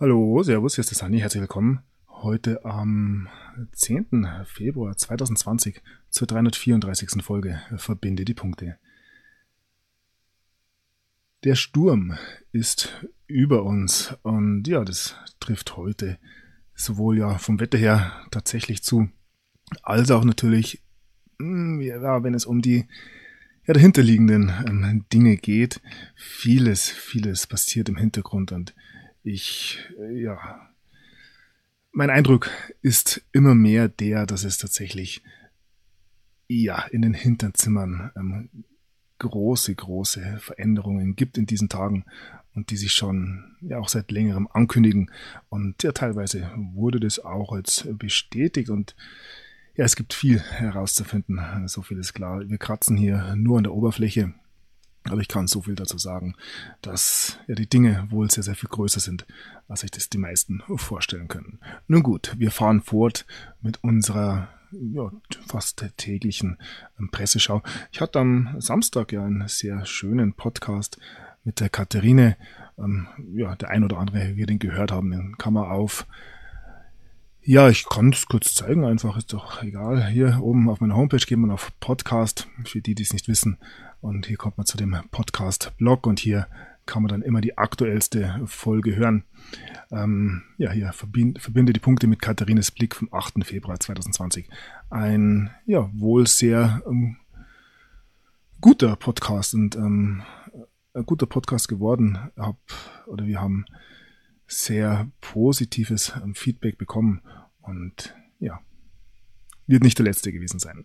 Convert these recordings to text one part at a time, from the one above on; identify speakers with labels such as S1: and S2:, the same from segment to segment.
S1: Hallo, Servus, hier ist der Sani, herzlich willkommen. Heute am 10. Februar 2020 zur 334. Folge Verbinde die Punkte. Der Sturm ist über uns und ja, das trifft heute sowohl ja vom Wetter her tatsächlich zu, als auch natürlich, hm, ja, wenn es um die ja, dahinterliegenden ähm, Dinge geht. Vieles, vieles passiert im Hintergrund und ich, äh, ja, mein Eindruck ist immer mehr der, dass es tatsächlich, ja, in den Hinterzimmern ähm, große, große Veränderungen gibt in diesen Tagen und die sich schon ja auch seit längerem ankündigen. Und ja, teilweise wurde das auch als bestätigt und ja, es gibt viel herauszufinden. So viel ist klar. Wir kratzen hier nur an der Oberfläche. Aber ich kann so viel dazu sagen, dass ja die Dinge wohl sehr, sehr viel größer sind, als sich das die meisten vorstellen können. Nun gut, wir fahren fort mit unserer ja, fast täglichen ähm, Presseschau. Ich hatte am Samstag ja einen sehr schönen Podcast mit der Katharine. Ähm, ja, der ein oder andere wird ihn gehört haben, den kann man auf ja, ich kann es kurz zeigen, einfach ist doch egal. Hier oben auf meiner Homepage geht man auf Podcast, für die, die es nicht wissen. Und hier kommt man zu dem Podcast-Blog und hier kann man dann immer die aktuellste Folge hören. Ähm, ja, hier verbind, verbinde die Punkte mit Katharines Blick vom 8. Februar 2020. Ein, ja, wohl sehr ähm, guter Podcast und ähm, ein guter Podcast geworden. Hab, oder wir haben sehr positives ähm, Feedback bekommen und ja, wird nicht der letzte gewesen sein.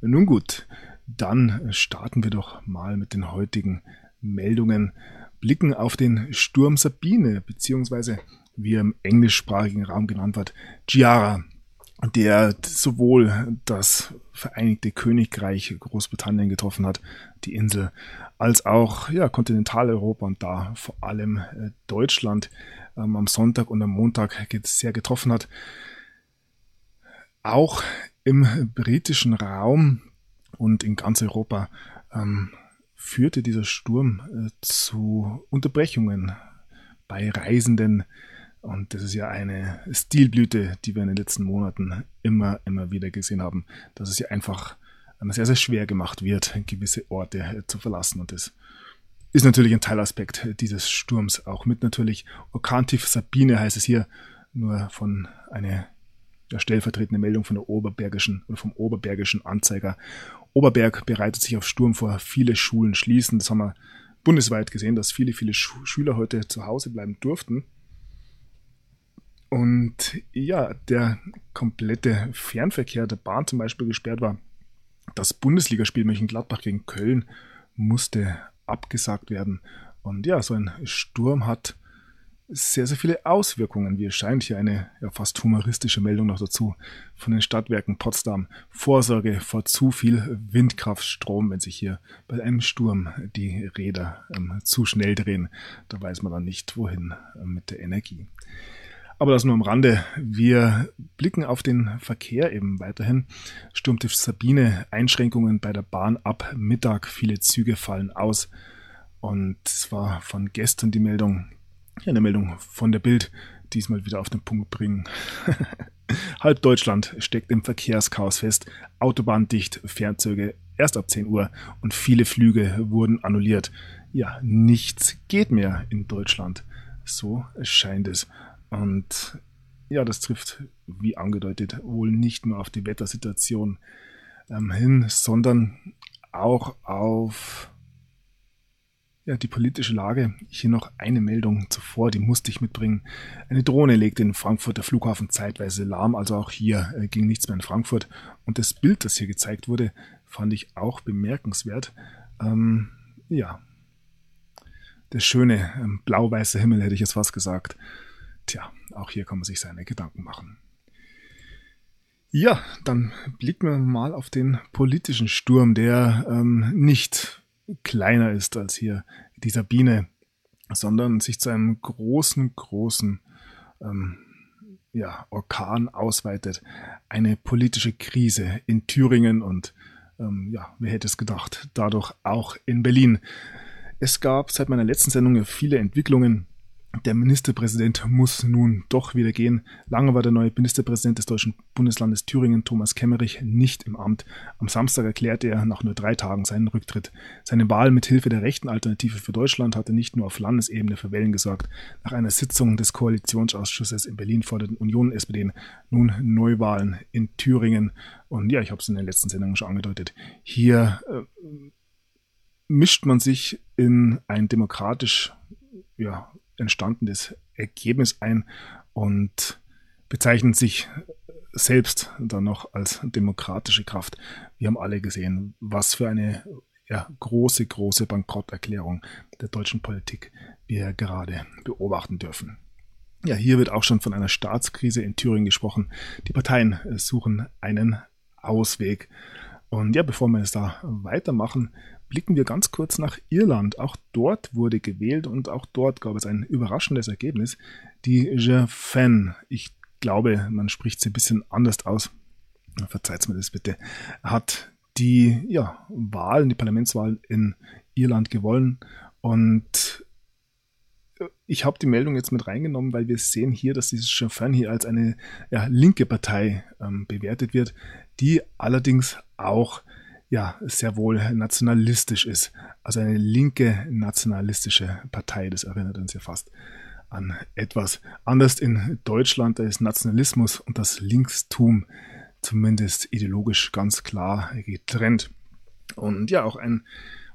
S1: Nun gut, dann starten wir doch mal mit den heutigen Meldungen, blicken auf den Sturm Sabine, beziehungsweise wie er im englischsprachigen Raum genannt wird, Giara, der sowohl das Vereinigte Königreich Großbritannien getroffen hat, die Insel, als auch ja, Kontinentaleuropa und da vor allem äh, Deutschland ähm, am Sonntag und am Montag sehr getroffen hat. Auch im britischen Raum und in ganz Europa ähm, führte dieser Sturm äh, zu Unterbrechungen bei Reisenden. Und das ist ja eine Stilblüte, die wir in den letzten Monaten immer, immer wieder gesehen haben, dass es ja einfach ähm, sehr, sehr schwer gemacht wird, gewisse Orte äh, zu verlassen. Und das ist natürlich ein Teilaspekt dieses Sturms auch mit natürlich. Orkantief Sabine heißt es hier nur von einer ja, stellvertretende Meldung von der Oberbergischen oder vom Oberbergischen Anzeiger. Oberberg bereitet sich auf Sturm vor, viele Schulen schließen. Das haben wir bundesweit gesehen, dass viele, viele Sch Schüler heute zu Hause bleiben durften. Und ja, der komplette Fernverkehr der Bahn zum Beispiel gesperrt war. Das Bundesligaspiel Mönchengladbach gegen Köln musste abgesagt werden. Und ja, so ein Sturm hat sehr, sehr viele Auswirkungen, wie es scheint. Hier eine ja, fast humoristische Meldung noch dazu von den Stadtwerken Potsdam. Vorsorge vor zu viel Windkraftstrom, wenn sich hier bei einem Sturm die Räder ähm, zu schnell drehen. Da weiß man dann nicht, wohin äh, mit der Energie. Aber das nur am Rande. Wir blicken auf den Verkehr eben weiterhin. Sturmtief Sabine, Einschränkungen bei der Bahn ab Mittag. Viele Züge fallen aus. Und es war von gestern die Meldung, ja, eine Meldung von der Bild, diesmal wieder auf den Punkt bringen. Halb Deutschland steckt im Verkehrschaos fest. Autobahn dicht, Fernzüge erst ab 10 Uhr und viele Flüge wurden annulliert. Ja, nichts geht mehr in Deutschland. So scheint es. Und ja, das trifft, wie angedeutet, wohl nicht nur auf die Wettersituation ähm, hin, sondern auch auf ja, die politische Lage. Hier noch eine Meldung zuvor, die musste ich mitbringen. Eine Drohne legte den Frankfurter Flughafen zeitweise lahm, also auch hier äh, ging nichts mehr in Frankfurt. Und das Bild, das hier gezeigt wurde, fand ich auch bemerkenswert. Ähm, ja, der schöne ähm, blau-weiße Himmel, hätte ich jetzt fast gesagt. Tja, auch hier kann man sich seine Gedanken machen. Ja, dann blicken wir mal auf den politischen Sturm, der ähm, nicht kleiner ist als hier die Sabine, sondern sich zu einem großen, großen ähm, ja, Orkan ausweitet. Eine politische Krise in Thüringen und ähm, ja, wer hätte es gedacht, dadurch auch in Berlin. Es gab seit meiner letzten Sendung viele Entwicklungen der Ministerpräsident muss nun doch wieder gehen. Lange war der neue Ministerpräsident des deutschen Bundeslandes Thüringen, Thomas Kemmerich, nicht im Amt. Am Samstag erklärte er nach nur drei Tagen seinen Rücktritt. Seine Wahl mit Hilfe der rechten Alternative für Deutschland hatte nicht nur auf Landesebene für Wellen gesorgt. Nach einer Sitzung des Koalitionsausschusses in Berlin forderten Union und SPD nun Neuwahlen in Thüringen. Und ja, ich habe es in den letzten Sendungen schon angedeutet. Hier äh, mischt man sich in ein demokratisch ja, entstandenes Ergebnis ein und bezeichnet sich selbst dann noch als demokratische Kraft. Wir haben alle gesehen, was für eine ja, große, große Bankrotterklärung der deutschen Politik wir gerade beobachten dürfen. Ja, hier wird auch schon von einer Staatskrise in Thüringen gesprochen. Die Parteien suchen einen Ausweg. Und ja, bevor wir es da weitermachen, blicken wir ganz kurz nach Irland. Auch dort wurde gewählt und auch dort gab es ein überraschendes Ergebnis. Die Je Fan, ich glaube, man spricht sie ein bisschen anders aus, verzeiht mir das bitte, hat die ja, Wahlen, die Parlamentswahlen in Irland gewonnen und ich habe die Meldung jetzt mit reingenommen, weil wir sehen hier, dass dieses Sinn hier als eine ja, linke Partei ähm, bewertet wird, die allerdings auch ja, sehr wohl nationalistisch ist. Also eine linke nationalistische Partei, das erinnert uns ja fast an etwas. Anders in Deutschland, da ist Nationalismus und das Linkstum zumindest ideologisch ganz klar getrennt. Und ja, auch ein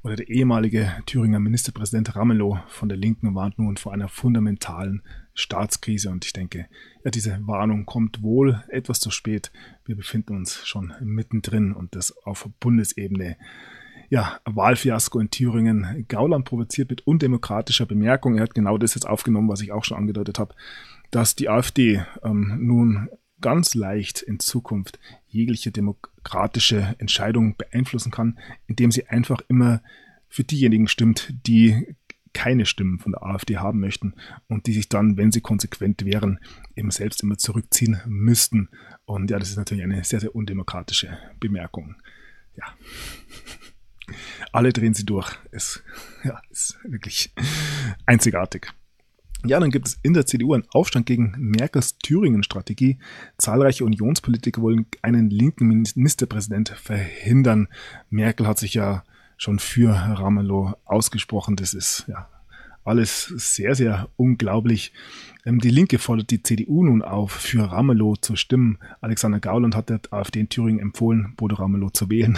S1: oder der ehemalige Thüringer Ministerpräsident Ramelow von der Linken warnt nun vor einer fundamentalen Staatskrise und ich denke, ja, diese Warnung kommt wohl etwas zu spät. Wir befinden uns schon mittendrin und das auf Bundesebene. Ja, Wahlfiasko in Thüringen. Gauland provoziert mit undemokratischer Bemerkung. Er hat genau das jetzt aufgenommen, was ich auch schon angedeutet habe, dass die AfD ähm, nun ganz leicht in Zukunft jegliche demokratische Entscheidung beeinflussen kann, indem sie einfach immer für diejenigen stimmt, die keine Stimmen von der AfD haben möchten und die sich dann, wenn sie konsequent wären, eben selbst immer zurückziehen müssten. Und ja, das ist natürlich eine sehr, sehr undemokratische Bemerkung. Ja. Alle drehen sie durch. Es ja, ist wirklich einzigartig. Ja, dann gibt es in der CDU einen Aufstand gegen Merkels Thüringen-Strategie. Zahlreiche Unionspolitiker wollen einen linken Ministerpräsident verhindern. Merkel hat sich ja schon für Ramelow ausgesprochen. Das ist ja alles sehr, sehr unglaublich. Ähm, die Linke fordert die CDU nun auf, für Ramelow zu stimmen. Alexander Gauland hat der AfD in Thüringen empfohlen, Bodo Ramelow zu wählen,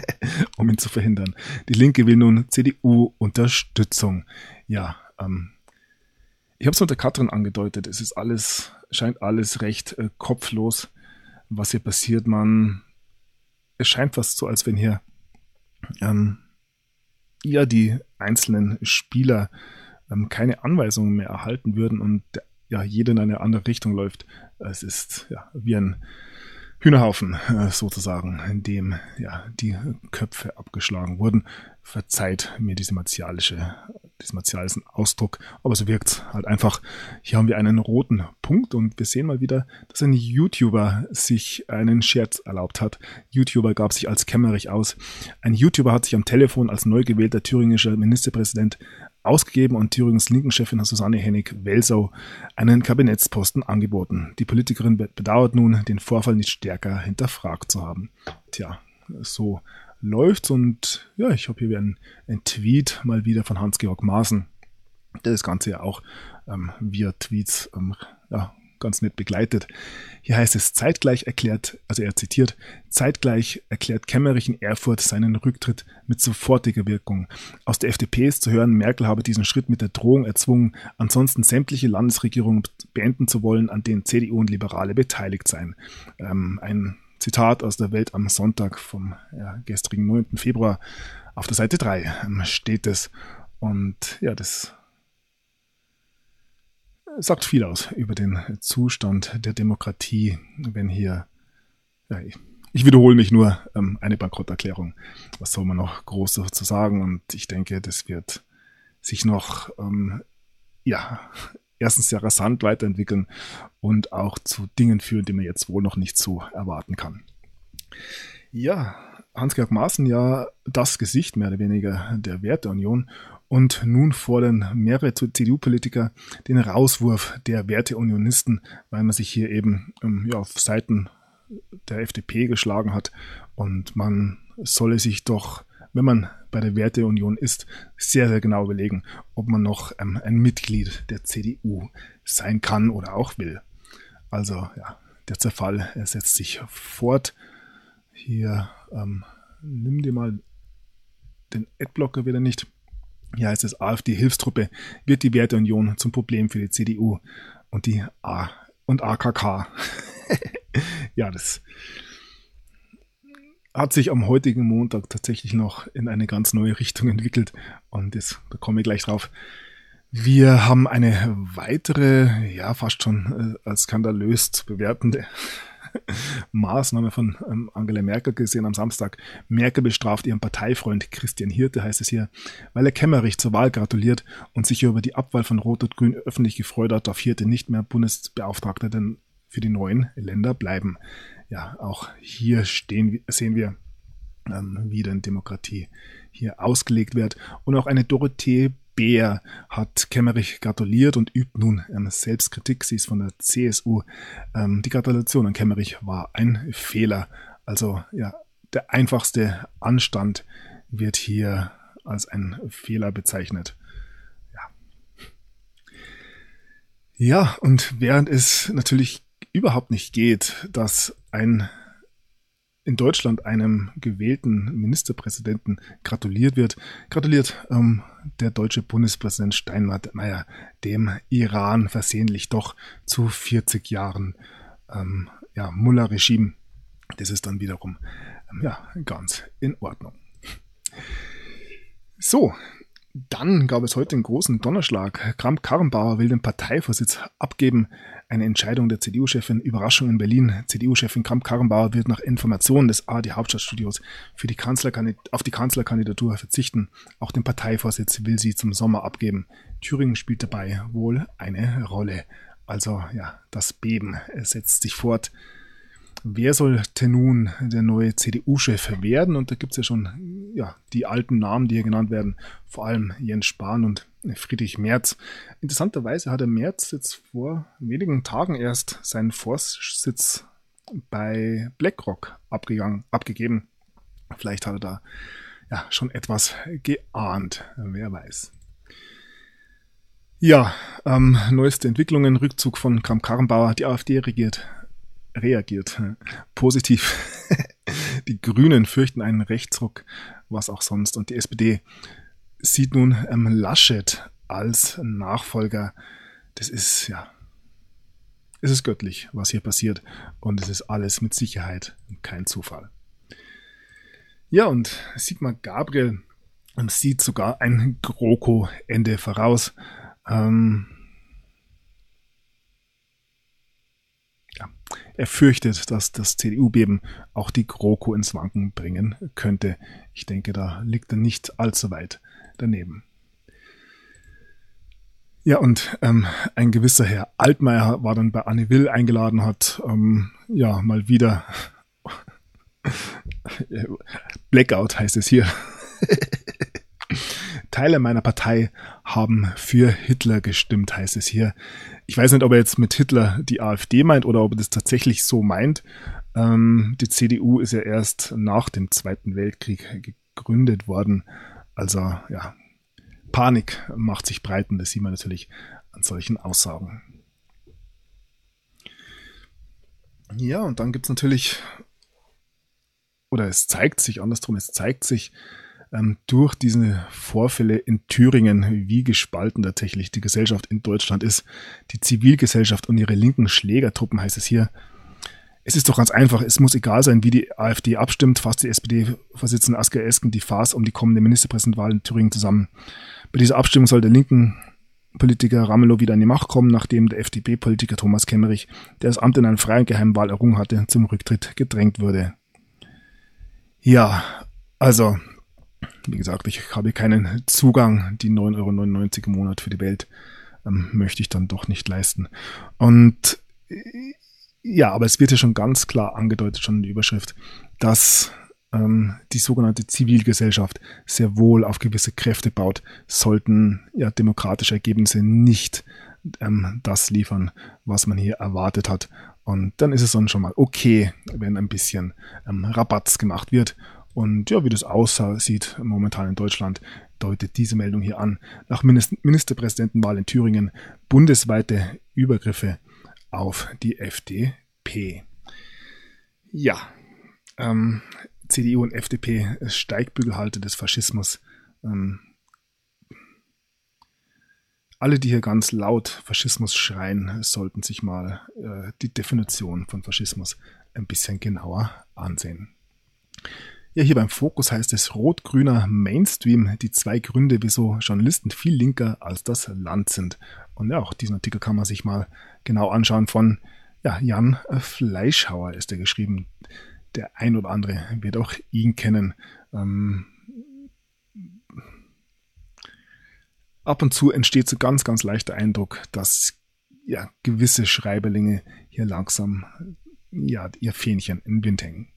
S1: um ihn zu verhindern. Die Linke will nun CDU-Unterstützung. Ja, ähm, ich habe es unter Katrin angedeutet. Es ist alles, scheint alles recht äh, kopflos, was hier passiert. Man, es scheint fast so, als wenn hier ähm, ja die einzelnen Spieler ähm, keine Anweisungen mehr erhalten würden und ja jeder in eine andere Richtung läuft. Es ist ja wie ein Hühnerhaufen äh, sozusagen, in dem ja die Köpfe abgeschlagen wurden. Verzeiht mir diese martialische, diesen martialischen Ausdruck, aber so wirkt's halt einfach. Hier haben wir einen roten Punkt und wir sehen mal wieder, dass ein YouTuber sich einen Scherz erlaubt hat. YouTuber gab sich als Kämmerich aus. Ein YouTuber hat sich am Telefon als neu gewählter thüringischer Ministerpräsident ausgegeben und Thüringens Linken-Chefin Susanne Hennig-Welsau einen Kabinettsposten angeboten. Die Politikerin bedauert nun, den Vorfall nicht stärker hinterfragt zu haben. Tja, so läuft's und ja, ich habe hier wieder ein, ein Tweet mal wieder von Hans-Georg Maaßen, der das Ganze ja auch ähm, via Tweets ähm, ja, ganz nett begleitet. Hier heißt es zeitgleich erklärt, also er zitiert, zeitgleich erklärt Kemmerich in Erfurt seinen Rücktritt mit sofortiger Wirkung. Aus der FDP ist zu hören, Merkel habe diesen Schritt mit der Drohung erzwungen, ansonsten sämtliche Landesregierungen beenden zu wollen, an denen CDU und Liberale beteiligt seien. Ähm, ein Zitat aus der Welt am Sonntag vom ja, gestrigen 9. Februar. Auf der Seite 3 ähm, steht es. Und ja, das sagt viel aus über den Zustand der Demokratie, wenn hier, ja, ich wiederhole mich nur, ähm, eine Bankrotterklärung. Was soll man noch groß dazu sagen? Und ich denke, das wird sich noch, ähm, ja, erstens sehr rasant weiterentwickeln und auch zu Dingen führen, die man jetzt wohl noch nicht so erwarten kann. Ja, Hans-Georg Maaßen ja das Gesicht mehr oder weniger der Werteunion Und nun fordern mehrere CDU-Politiker den Rauswurf der Werteunionisten, weil man sich hier eben ähm, ja, auf Seiten der FDP geschlagen hat. Und man solle sich doch, wenn man bei der Werteunion ist, sehr, sehr genau überlegen, ob man noch ähm, ein Mitglied der CDU sein kann oder auch will. Also ja, der Zerfall er setzt sich fort. Hier, ähm, nimm dir mal den Adblocker wieder nicht. Hier heißt es, AfD-Hilfstruppe wird die Werteunion zum Problem für die CDU und die A und AKK. ja, das hat sich am heutigen Montag tatsächlich noch in eine ganz neue Richtung entwickelt und das, da komme ich gleich drauf. Wir haben eine weitere, ja, fast schon äh, als skandalös zu bewertende Maßnahme von ähm, Angela Merkel gesehen am Samstag. Merkel bestraft ihren Parteifreund Christian Hirte, heißt es hier, weil er Kemmerich zur Wahl gratuliert und sich über die Abwahl von Rot und Grün öffentlich gefreut hat, darf Hirte nicht mehr Bundesbeauftragter für die neuen Länder bleiben. Ja, auch hier stehen, sehen wir, ähm, wie denn Demokratie hier ausgelegt wird. Und auch eine Dorothee Bär hat Kemmerich gratuliert und übt nun ähm, Selbstkritik. Sie ist von der CSU. Ähm, die Gratulation an Kemmerich war ein Fehler. Also ja, der einfachste Anstand wird hier als ein Fehler bezeichnet. Ja. Ja, und während es natürlich überhaupt nicht geht, dass ein in Deutschland einem gewählten Ministerpräsidenten gratuliert wird, gratuliert ähm, der deutsche Bundespräsident Steinmeier dem Iran versehentlich doch zu 40 Jahren ähm, ja, Mullah-Regime. Das ist dann wiederum ähm, ja, ganz in Ordnung. So, dann gab es heute einen großen Donnerschlag. Kramp-Karrenbauer will den Parteivorsitz abgeben. Eine Entscheidung der CDU-Chefin. Überraschung in Berlin. CDU-Chefin Kramp-Karrenbauer wird nach Informationen des AD Hauptstadtstudios für die auf die Kanzlerkandidatur verzichten. Auch den Parteivorsitz will sie zum Sommer abgeben. Thüringen spielt dabei wohl eine Rolle. Also ja, das Beben setzt sich fort wer sollte nun der neue CDU-Chef werden? Und da gibt es ja schon ja, die alten Namen, die hier genannt werden, vor allem Jens Spahn und Friedrich Merz. Interessanterweise hat der Merz jetzt vor wenigen Tagen erst seinen Vorsitz bei BlackRock abgegeben. Vielleicht hat er da ja schon etwas geahnt, wer weiß. Ja, ähm, neueste Entwicklungen, Rückzug von Kram Karrenbauer. Die AfD regiert reagiert. Positiv. die Grünen fürchten einen Rechtsruck, was auch sonst. Und die SPD sieht nun ähm, Laschet als Nachfolger. Das ist, ja, es ist göttlich, was hier passiert. Und es ist alles mit Sicherheit kein Zufall. Ja, und Sigmar Gabriel ähm, sieht sogar ein GroKo-Ende voraus. Ähm, Er fürchtet, dass das CDU-Beben auch die GroKo ins Wanken bringen könnte. Ich denke, da liegt er nicht allzu weit daneben. Ja, und ähm, ein gewisser Herr Altmaier war dann bei Anne Will eingeladen, hat ähm, ja mal wieder Blackout heißt es hier. Teile meiner Partei haben für Hitler gestimmt, heißt es hier. Ich weiß nicht, ob er jetzt mit Hitler die AfD meint oder ob er das tatsächlich so meint. Ähm, die CDU ist ja erst nach dem Zweiten Weltkrieg gegründet worden. Also ja, Panik macht sich breit und das sieht man natürlich an solchen Aussagen. Ja, und dann gibt es natürlich, oder es zeigt sich andersrum, es zeigt sich, ähm, durch diese Vorfälle in Thüringen, wie gespalten tatsächlich die Gesellschaft in Deutschland ist. Die Zivilgesellschaft und ihre linken Schlägertruppen heißt es hier. Es ist doch ganz einfach, es muss egal sein, wie die AfD abstimmt, fasst die SPD-Vorsitzende Asker Esken die Farce um die kommende Ministerpräsidentenwahl in Thüringen zusammen. Bei dieser Abstimmung soll der linken Politiker Ramelow wieder an die Macht kommen, nachdem der FDP-Politiker Thomas Kemmerich, der das Amt in einer freien Geheimwahl errungen hatte, zum Rücktritt gedrängt wurde. Ja, also wie gesagt, ich habe keinen Zugang, die 9,99 Euro im Monat für die Welt ähm, möchte ich dann doch nicht leisten. Und äh, ja, aber es wird ja schon ganz klar angedeutet, schon in der Überschrift, dass ähm, die sogenannte Zivilgesellschaft sehr wohl auf gewisse Kräfte baut, sollten ja demokratische Ergebnisse nicht ähm, das liefern, was man hier erwartet hat. Und dann ist es dann schon mal okay, wenn ein bisschen ähm, Rabatz gemacht wird. Und ja, wie das aussieht momentan in Deutschland, deutet diese Meldung hier an. Nach Ministerpräsidentenwahl in Thüringen bundesweite Übergriffe auf die FDP. Ja, ähm, CDU und FDP Steigbügelhalter des Faschismus. Ähm, alle, die hier ganz laut Faschismus schreien, sollten sich mal äh, die Definition von Faschismus ein bisschen genauer ansehen. Ja, hier beim Fokus heißt es rot-grüner Mainstream, die zwei Gründe, wieso Journalisten viel linker als das Land sind. Und ja, auch diesen Artikel kann man sich mal genau anschauen von ja, Jan Fleischhauer ist er geschrieben der ein oder andere wird auch ihn kennen. Ähm, ab und zu entsteht so ganz, ganz leichter Eindruck, dass ja gewisse Schreiberlinge hier langsam ja ihr Fähnchen im Wind hängen.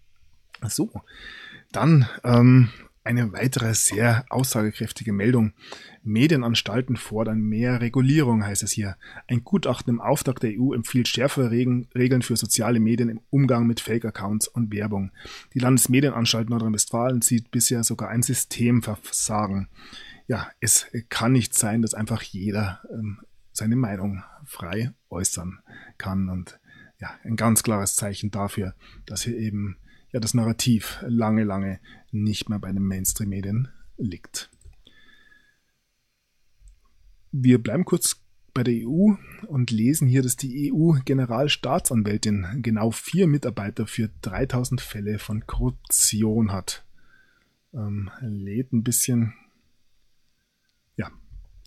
S1: So, dann ähm, eine weitere sehr aussagekräftige Meldung. Medienanstalten fordern mehr Regulierung, heißt es hier. Ein Gutachten im Auftrag der EU empfiehlt schärfere Regeln für soziale Medien im Umgang mit Fake-Accounts und Werbung. Die Landesmedienanstalt Nordrhein-Westfalen sieht bisher sogar ein Systemversagen. Ja, es kann nicht sein, dass einfach jeder ähm, seine Meinung frei äußern kann. Und ja, ein ganz klares Zeichen dafür, dass hier eben ja das Narrativ lange, lange nicht mehr bei den Mainstream-Medien liegt. Wir bleiben kurz bei der EU und lesen hier, dass die EU-Generalstaatsanwältin genau vier Mitarbeiter für 3000 Fälle von Korruption hat. Ähm, lädt ein bisschen. Ja,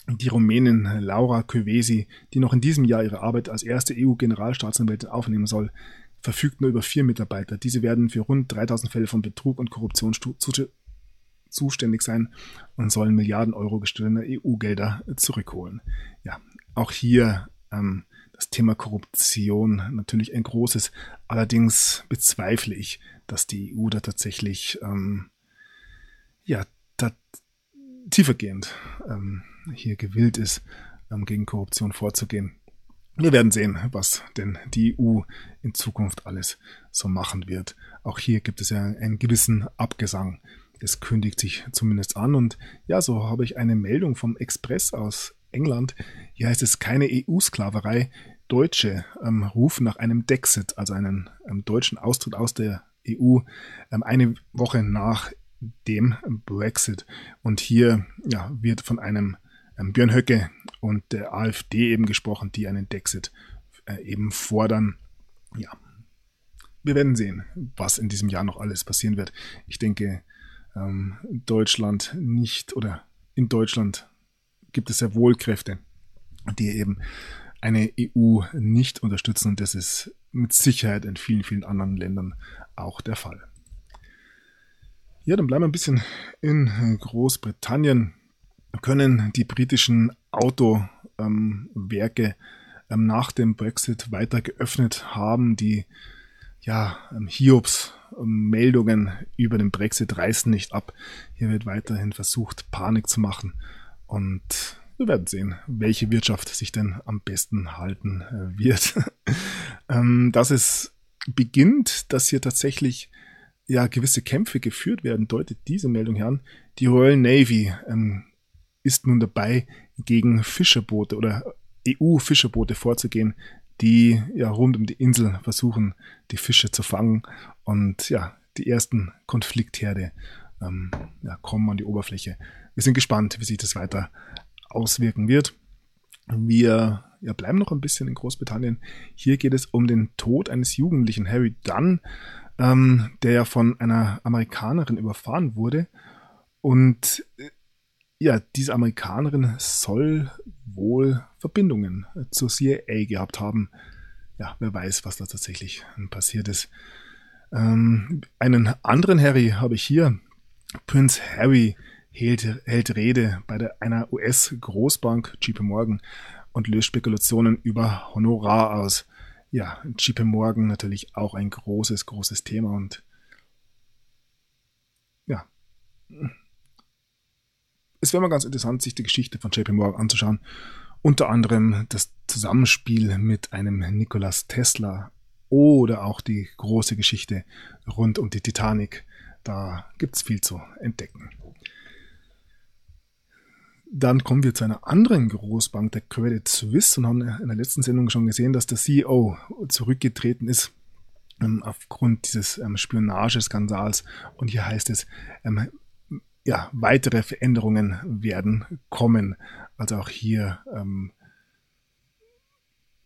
S1: die Rumänin Laura Kövesi, die noch in diesem Jahr ihre Arbeit als erste EU-Generalstaatsanwältin aufnehmen soll, verfügt nur über vier Mitarbeiter. Diese werden für rund 3000 Fälle von Betrug und Korruption zuständig sein und sollen Milliarden Euro gestohlener EU-Gelder zurückholen. Ja, auch hier ähm, das Thema Korruption natürlich ein großes. Allerdings bezweifle ich, dass die EU da tatsächlich ähm, ja, da tiefergehend ähm, hier gewillt ist, ähm, gegen Korruption vorzugehen. Wir werden sehen, was denn die EU in Zukunft alles so machen wird. Auch hier gibt es ja einen gewissen Abgesang. Das kündigt sich zumindest an. Und ja, so habe ich eine Meldung vom Express aus England. Hier heißt es keine EU-Sklaverei. Deutsche ähm, rufen nach einem Dexit, also einen ähm, deutschen Austritt aus der EU, ähm, eine Woche nach dem Brexit. Und hier ja, wird von einem ähm, Björn Höcke und der AfD eben gesprochen, die einen Dexit äh, eben fordern. Ja, wir werden sehen, was in diesem Jahr noch alles passieren wird. Ich denke, ähm, Deutschland nicht oder in Deutschland gibt es ja wohl Kräfte, die eben eine EU nicht unterstützen und das ist mit Sicherheit in vielen, vielen anderen Ländern auch der Fall. Ja, dann bleiben wir ein bisschen in Großbritannien können die britischen Autowerke ähm, nach dem Brexit weiter geöffnet haben. Die ja, ähm, Hiobs Meldungen über den Brexit reißen nicht ab. Hier wird weiterhin versucht, Panik zu machen. Und wir werden sehen, welche Wirtschaft sich denn am besten halten äh, wird. ähm, dass es beginnt, dass hier tatsächlich ja gewisse Kämpfe geführt werden, deutet diese Meldung an. Die Royal Navy ähm, ist nun dabei, gegen Fischerboote oder EU-Fischerboote vorzugehen, die ja rund um die Insel versuchen, die Fische zu fangen. Und ja, die ersten Konfliktherde ähm, ja, kommen an die Oberfläche. Wir sind gespannt, wie sich das weiter auswirken wird. Wir ja, bleiben noch ein bisschen in Großbritannien. Hier geht es um den Tod eines Jugendlichen, Harry Dunn, ähm, der ja von einer Amerikanerin überfahren wurde. Und äh, ja, diese Amerikanerin soll wohl Verbindungen zur CIA gehabt haben. Ja, wer weiß, was da tatsächlich passiert ist. Ähm, einen anderen Harry habe ich hier. Prince Harry hält, hält Rede bei der, einer US-Großbank JP Morgan und löst Spekulationen über Honorar aus. Ja, JP Morgan natürlich auch ein großes, großes Thema und es wäre mal ganz interessant, sich die Geschichte von JP Morgan anzuschauen. Unter anderem das Zusammenspiel mit einem Nikolas Tesla oder auch die große Geschichte rund um die Titanic. Da gibt es viel zu entdecken. Dann kommen wir zu einer anderen Großbank, der Credit Suisse, und haben in der letzten Sendung schon gesehen, dass der CEO zurückgetreten ist ähm, aufgrund dieses ähm, Spionageskandals. Und hier heißt es, ähm, ja, weitere Veränderungen werden kommen. Also auch hier ähm,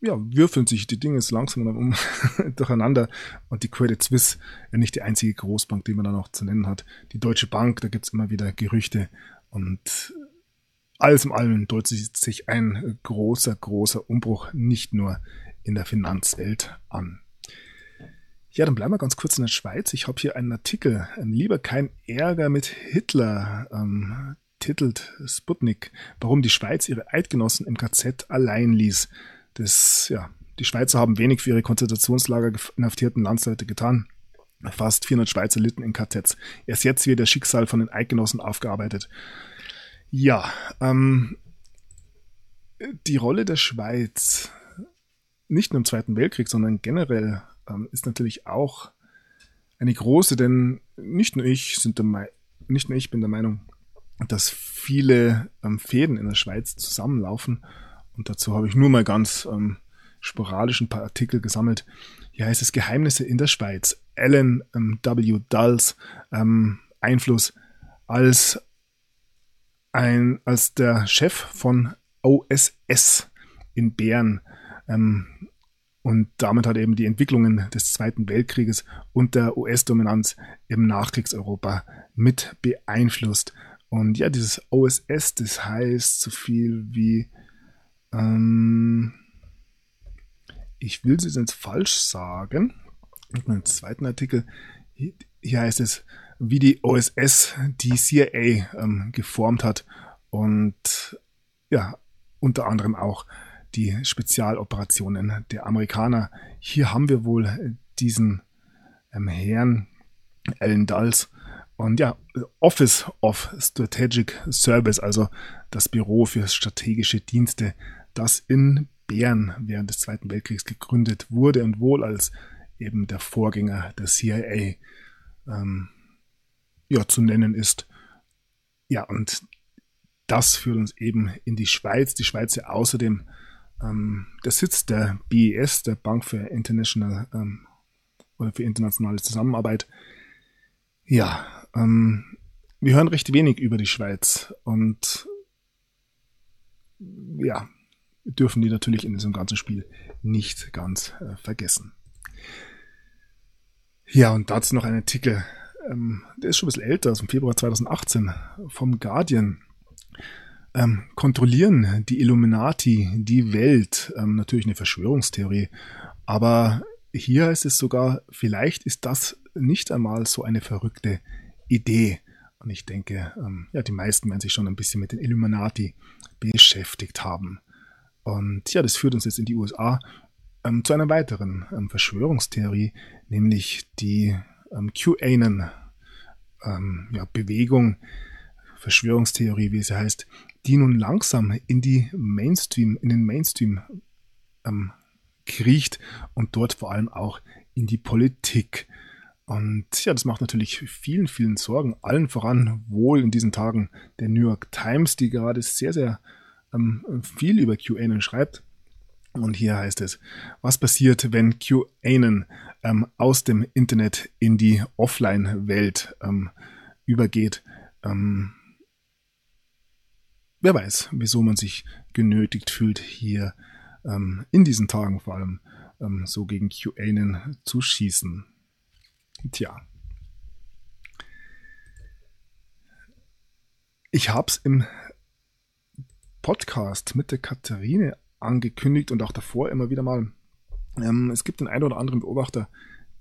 S1: ja, würfeln sich die Dinge langsam um, durcheinander. Und die Credit Suisse, ja nicht die einzige Großbank, die man da noch zu nennen hat. Die Deutsche Bank, da gibt es immer wieder Gerüchte. Und alles in allem deutet sich ein großer, großer Umbruch nicht nur in der Finanzwelt an. Ja, dann bleiben wir ganz kurz in der Schweiz. Ich habe hier einen Artikel, lieber kein Ärger mit Hitler, ähm, titelt Sputnik, warum die Schweiz ihre Eidgenossen im KZ allein ließ. Das, ja, die Schweizer haben wenig für ihre Konzentrationslager inhaftierten Landsleute getan. Fast 400 Schweizer litten in KZs. Erst jetzt wird das Schicksal von den Eidgenossen aufgearbeitet. Ja, ähm, die Rolle der Schweiz, nicht nur im Zweiten Weltkrieg, sondern generell, ähm, ist natürlich auch eine große, denn nicht nur ich sind der nicht nur ich bin der Meinung, dass viele ähm, Fäden in der Schweiz zusammenlaufen. Und dazu habe ich nur mal ganz ähm, sporadisch ein paar Artikel gesammelt. Hier heißt es Geheimnisse in der Schweiz. Alan ähm, W. Dulls ähm, Einfluss als ein, als der Chef von OSS in Bern. Ähm, und damit hat eben die Entwicklungen des Zweiten Weltkrieges und der US-Dominanz im Nachkriegseuropa mit beeinflusst. Und ja, dieses OSS, das heißt so viel wie, ähm, ich will es jetzt falsch sagen, mit meinem zweiten Artikel, hier heißt es wie die OSS die CIA ähm, geformt hat und ja, unter anderem auch die Spezialoperationen der Amerikaner. Hier haben wir wohl diesen ähm, Herrn Alan Dulles und ja, Office of Strategic Service, also das Büro für strategische Dienste, das in Bern während des Zweiten Weltkriegs gegründet wurde und wohl als eben der Vorgänger der CIA ähm, ja, zu nennen ist. Ja, und das führt uns eben in die Schweiz. Die Schweiz ja außerdem ähm, der Sitz der BES, der Bank für International ähm, oder für internationale Zusammenarbeit. Ja, ähm, wir hören recht wenig über die Schweiz und ja, dürfen die natürlich in diesem ganzen Spiel nicht ganz äh, vergessen. Ja, und dazu noch ein Artikel ähm, der ist schon ein bisschen älter, aus dem Februar 2018, vom Guardian. Ähm, kontrollieren die Illuminati die Welt? Ähm, natürlich eine Verschwörungstheorie, aber hier heißt es sogar, vielleicht ist das nicht einmal so eine verrückte Idee. Und ich denke, ähm, ja, die meisten werden sich schon ein bisschen mit den Illuminati beschäftigt haben. Und ja, das führt uns jetzt in die USA ähm, zu einer weiteren ähm, Verschwörungstheorie, nämlich die ähm, QAnon ähm, ja, Verschwörungstheorie, wie sie heißt, die nun langsam in die Mainstream, in den Mainstream ähm, kriecht und dort vor allem auch in die Politik. Und ja, das macht natürlich vielen, vielen Sorgen, allen voran wohl in diesen Tagen der New York Times, die gerade sehr, sehr ähm, viel über QAnon schreibt. Und hier heißt es, was passiert, wenn QAnon ähm, aus dem Internet in die Offline-Welt ähm, übergeht? Ähm, wer weiß, wieso man sich genötigt fühlt, hier ähm, in diesen Tagen vor allem ähm, so gegen QAnon zu schießen. Tja. Ich habe es im Podcast mit der Katharine angekündigt und auch davor immer wieder mal. Ähm, es gibt den einen oder anderen Beobachter,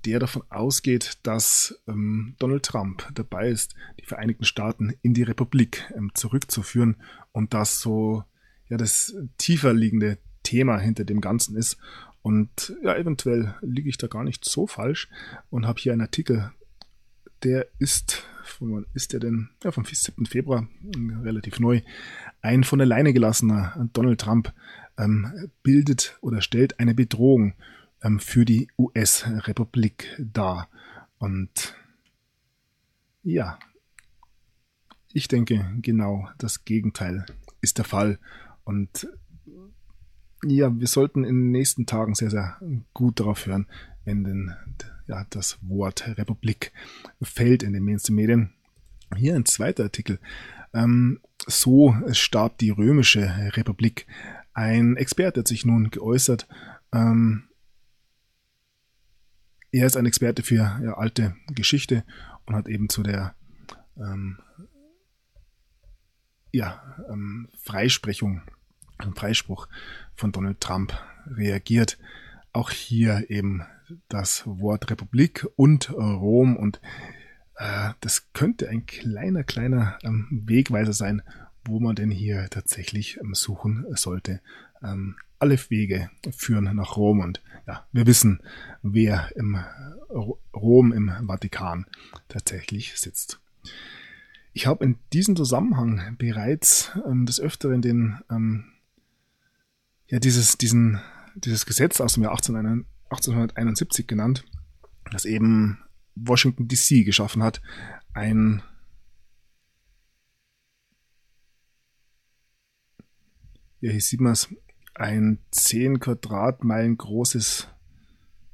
S1: der davon ausgeht, dass ähm, Donald Trump dabei ist, die Vereinigten Staaten in die Republik ähm, zurückzuführen und das so ja das tiefer liegende Thema hinter dem Ganzen ist. Und ja, eventuell liege ich da gar nicht so falsch und habe hier einen Artikel der ist, von ist der denn? Ja, vom 7. Februar, relativ neu. Ein von alleine gelassener Donald Trump ähm, bildet oder stellt eine Bedrohung ähm, für die US-Republik dar. Und ja, ich denke, genau das Gegenteil ist der Fall. Und ja, wir sollten in den nächsten Tagen sehr, sehr gut darauf hören, wenn denn ja, das Wort Republik fällt in den Mainstream-Medien. Hier ein zweiter Artikel. Ähm, so starb die römische Republik. Ein Experte hat sich nun geäußert. Ähm, er ist ein Experte für ja, alte Geschichte und hat eben zu der ähm, ja, ähm, Freisprechung, Freispruch von Donald Trump reagiert. Auch hier eben das Wort Republik und Rom und äh, das könnte ein kleiner, kleiner ähm, Wegweiser sein, wo man denn hier tatsächlich ähm, suchen sollte. Ähm, alle Wege führen nach Rom und ja, wir wissen, wer im Rom im Vatikan tatsächlich sitzt. Ich habe in diesem Zusammenhang bereits ähm, des Öfteren den, ähm, ja, dieses, diesen, dieses Gesetz aus dem Jahr 18, 1871 genannt, das eben Washington DC geschaffen hat. Ein ja, hier sieht man es, ein 10 Quadratmeilen großes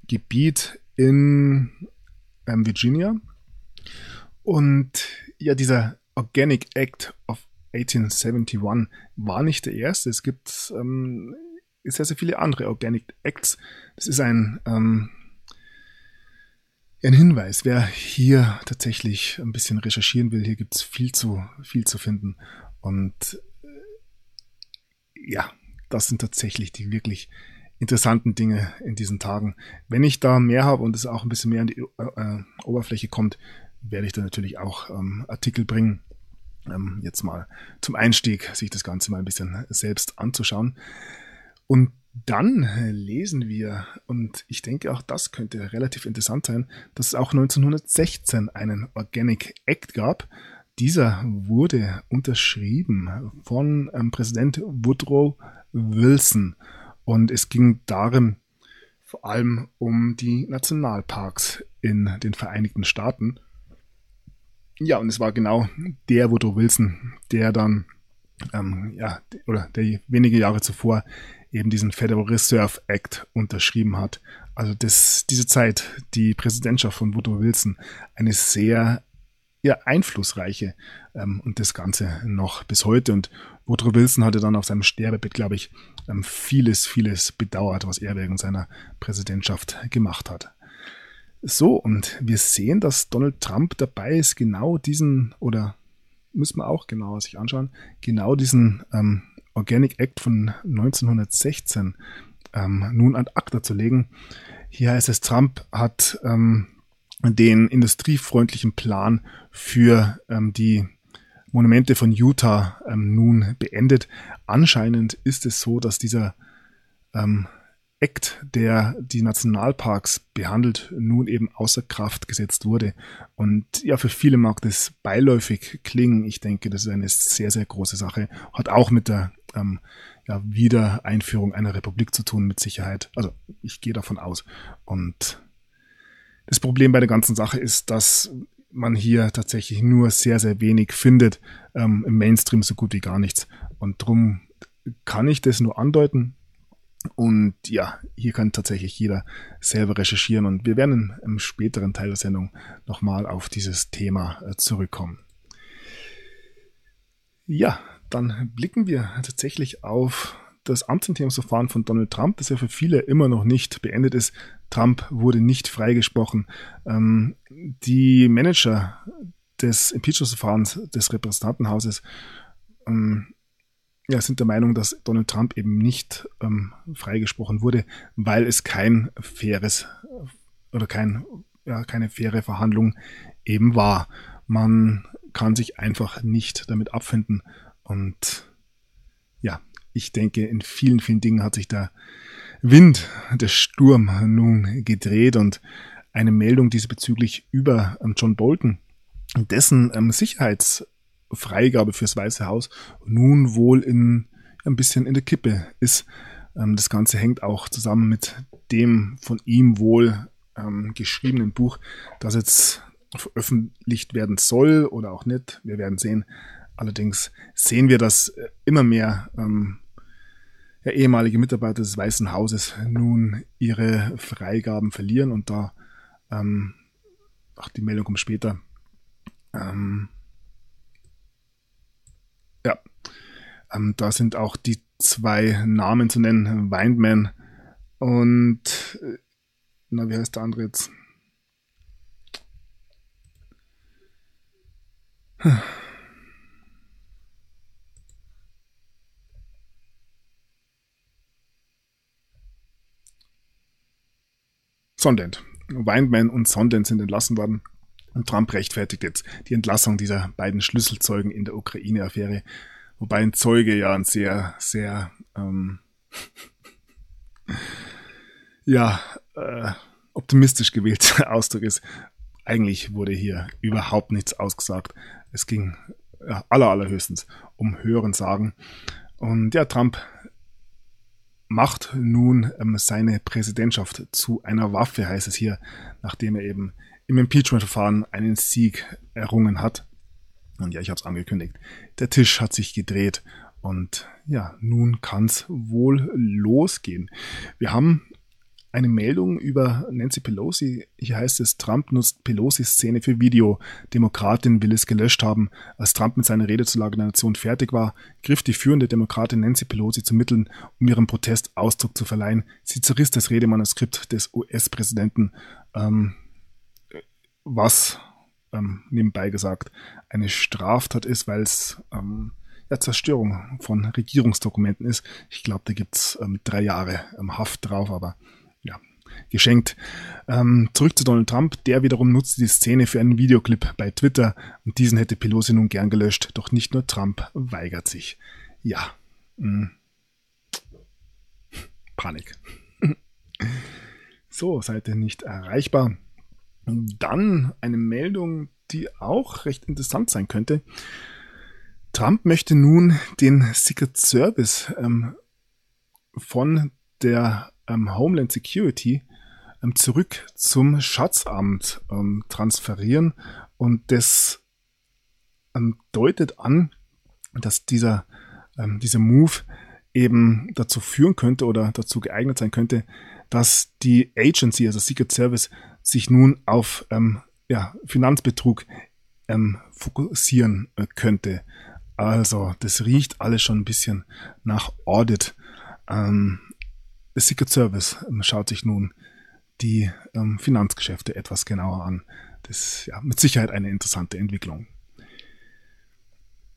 S1: Gebiet in ähm, Virginia. Und ja, dieser Organic Act of 1871 war nicht der erste. Es gibt ähm, sehr, sehr viele andere Organic Acts. Das ist ein, ähm, ein Hinweis, wer hier tatsächlich ein bisschen recherchieren will. Hier gibt es viel zu, viel zu finden. Und äh, ja, das sind tatsächlich die wirklich interessanten Dinge in diesen Tagen. Wenn ich da mehr habe und es auch ein bisschen mehr an die äh, äh, Oberfläche kommt, werde ich da natürlich auch ähm, Artikel bringen. Ähm, jetzt mal zum Einstieg, sich das Ganze mal ein bisschen selbst anzuschauen. Und dann lesen wir, und ich denke auch das könnte relativ interessant sein, dass es auch 1916 einen Organic Act gab. Dieser wurde unterschrieben von ähm, Präsident Woodrow Wilson. Und es ging darin vor allem um die Nationalparks in den Vereinigten Staaten. Ja, und es war genau der Woodrow Wilson, der dann, ähm, ja, oder der wenige Jahre zuvor eben diesen Federal Reserve Act unterschrieben hat. Also das, diese Zeit, die Präsidentschaft von Woodrow Wilson, eine sehr ja, einflussreiche ähm, und das Ganze noch bis heute. Und Woodrow Wilson hatte dann auf seinem Sterbebett, glaube ich, ähm, vieles, vieles bedauert, was er während seiner Präsidentschaft gemacht hat. So, und wir sehen, dass Donald Trump dabei ist, genau diesen, oder müssen wir auch genauer sich anschauen, genau diesen ähm, Organic Act von 1916 ähm, nun an ACTA zu legen. Hier heißt es, Trump hat ähm, den industriefreundlichen Plan für ähm, die Monumente von Utah ähm, nun beendet. Anscheinend ist es so, dass dieser ähm, Act, der die Nationalparks behandelt, nun eben außer Kraft gesetzt wurde. Und ja, für viele mag das beiläufig klingen. Ich denke, das ist eine sehr, sehr große Sache. Hat auch mit der ähm, ja, Wiedereinführung einer Republik zu tun, mit Sicherheit. Also ich gehe davon aus. Und das Problem bei der ganzen Sache ist, dass man hier tatsächlich nur sehr, sehr wenig findet. Ähm, Im Mainstream so gut wie gar nichts. Und drum kann ich das nur andeuten. Und ja, hier kann tatsächlich jeder selber recherchieren und wir werden im späteren Teil der Sendung nochmal auf dieses Thema äh, zurückkommen. Ja, dann blicken wir tatsächlich auf das Amtsenthebungsverfahren von Donald Trump, das ja für viele immer noch nicht beendet ist. Trump wurde nicht freigesprochen. Ähm, die Manager des Impeachment-Verfahrens des Repräsentantenhauses ähm, ja, sind der Meinung, dass Donald Trump eben nicht ähm, freigesprochen wurde, weil es kein faires oder kein, ja, keine faire Verhandlung eben war. Man kann sich einfach nicht damit abfinden. Und ich denke, in vielen, vielen Dingen hat sich der Wind, der Sturm nun gedreht und eine Meldung diesbezüglich über ähm, John Bolton, dessen ähm, Sicherheitsfreigabe fürs Weiße Haus nun wohl in ein bisschen in der Kippe ist. Ähm, das Ganze hängt auch zusammen mit dem von ihm wohl geschriebenen Buch, das jetzt veröffentlicht werden soll oder auch nicht. Wir werden sehen. Allerdings sehen wir, dass äh, immer mehr ähm, ehemalige Mitarbeiter des Weißen Hauses nun ihre Freigaben verlieren und da, ähm, ach, die Meldung kommt später. Ähm, ja, ähm, da sind auch die zwei Namen zu nennen, Windman und, äh, na, wie heißt der andere jetzt? Hm. Sondent. Weinman und Sondent sind entlassen worden. Und Trump rechtfertigt jetzt die Entlassung dieser beiden Schlüsselzeugen in der Ukraine-Affäre. Wobei ein Zeuge ja ein sehr, sehr, ähm, ja, äh, optimistisch gewählter Ausdruck ist. Eigentlich wurde hier überhaupt nichts ausgesagt. Es ging ja, aller, allerhöchstens um Hörensagen. Und ja, Trump macht nun ähm, seine Präsidentschaft zu einer Waffe, heißt es hier, nachdem er eben im Impeachment-Verfahren einen Sieg errungen hat. Und ja, ich habe es angekündigt. Der Tisch hat sich gedreht und ja, nun kann es wohl losgehen. Wir haben eine Meldung über Nancy Pelosi. Hier heißt es, Trump nutzt Pelosis Szene für Video. Demokratin will es gelöscht haben. Als Trump mit seiner Rede zur Lage der Nation fertig war, griff die führende Demokratin Nancy Pelosi zu Mitteln, um ihrem Protest Ausdruck zu verleihen. Sie zerriss das Redemanuskript des US-Präsidenten, ähm, was ähm, nebenbei gesagt eine Straftat ist, weil es ähm, ja, Zerstörung von Regierungsdokumenten ist. Ich glaube, da gibt's ähm, drei Jahre ähm, Haft drauf, aber geschenkt. Ähm, zurück zu Donald Trump, der wiederum nutzte die Szene für einen Videoclip bei Twitter und diesen hätte Pelosi nun gern gelöscht, doch nicht nur Trump weigert sich. Ja. Mh. Hm. Panik. so, Seite nicht erreichbar. Dann eine Meldung, die auch recht interessant sein könnte. Trump möchte nun den Secret Service ähm, von der ähm, Homeland Security ähm, zurück zum Schatzamt ähm, transferieren und das ähm, deutet an, dass dieser, ähm, dieser Move eben dazu führen könnte oder dazu geeignet sein könnte, dass die Agency, also Secret Service, sich nun auf ähm, ja, Finanzbetrug fokussieren äh, könnte. Also, das riecht alles schon ein bisschen nach Audit. Ähm, der Secret Service ähm, schaut sich nun die ähm, Finanzgeschäfte etwas genauer an. Das ist ja mit Sicherheit eine interessante Entwicklung.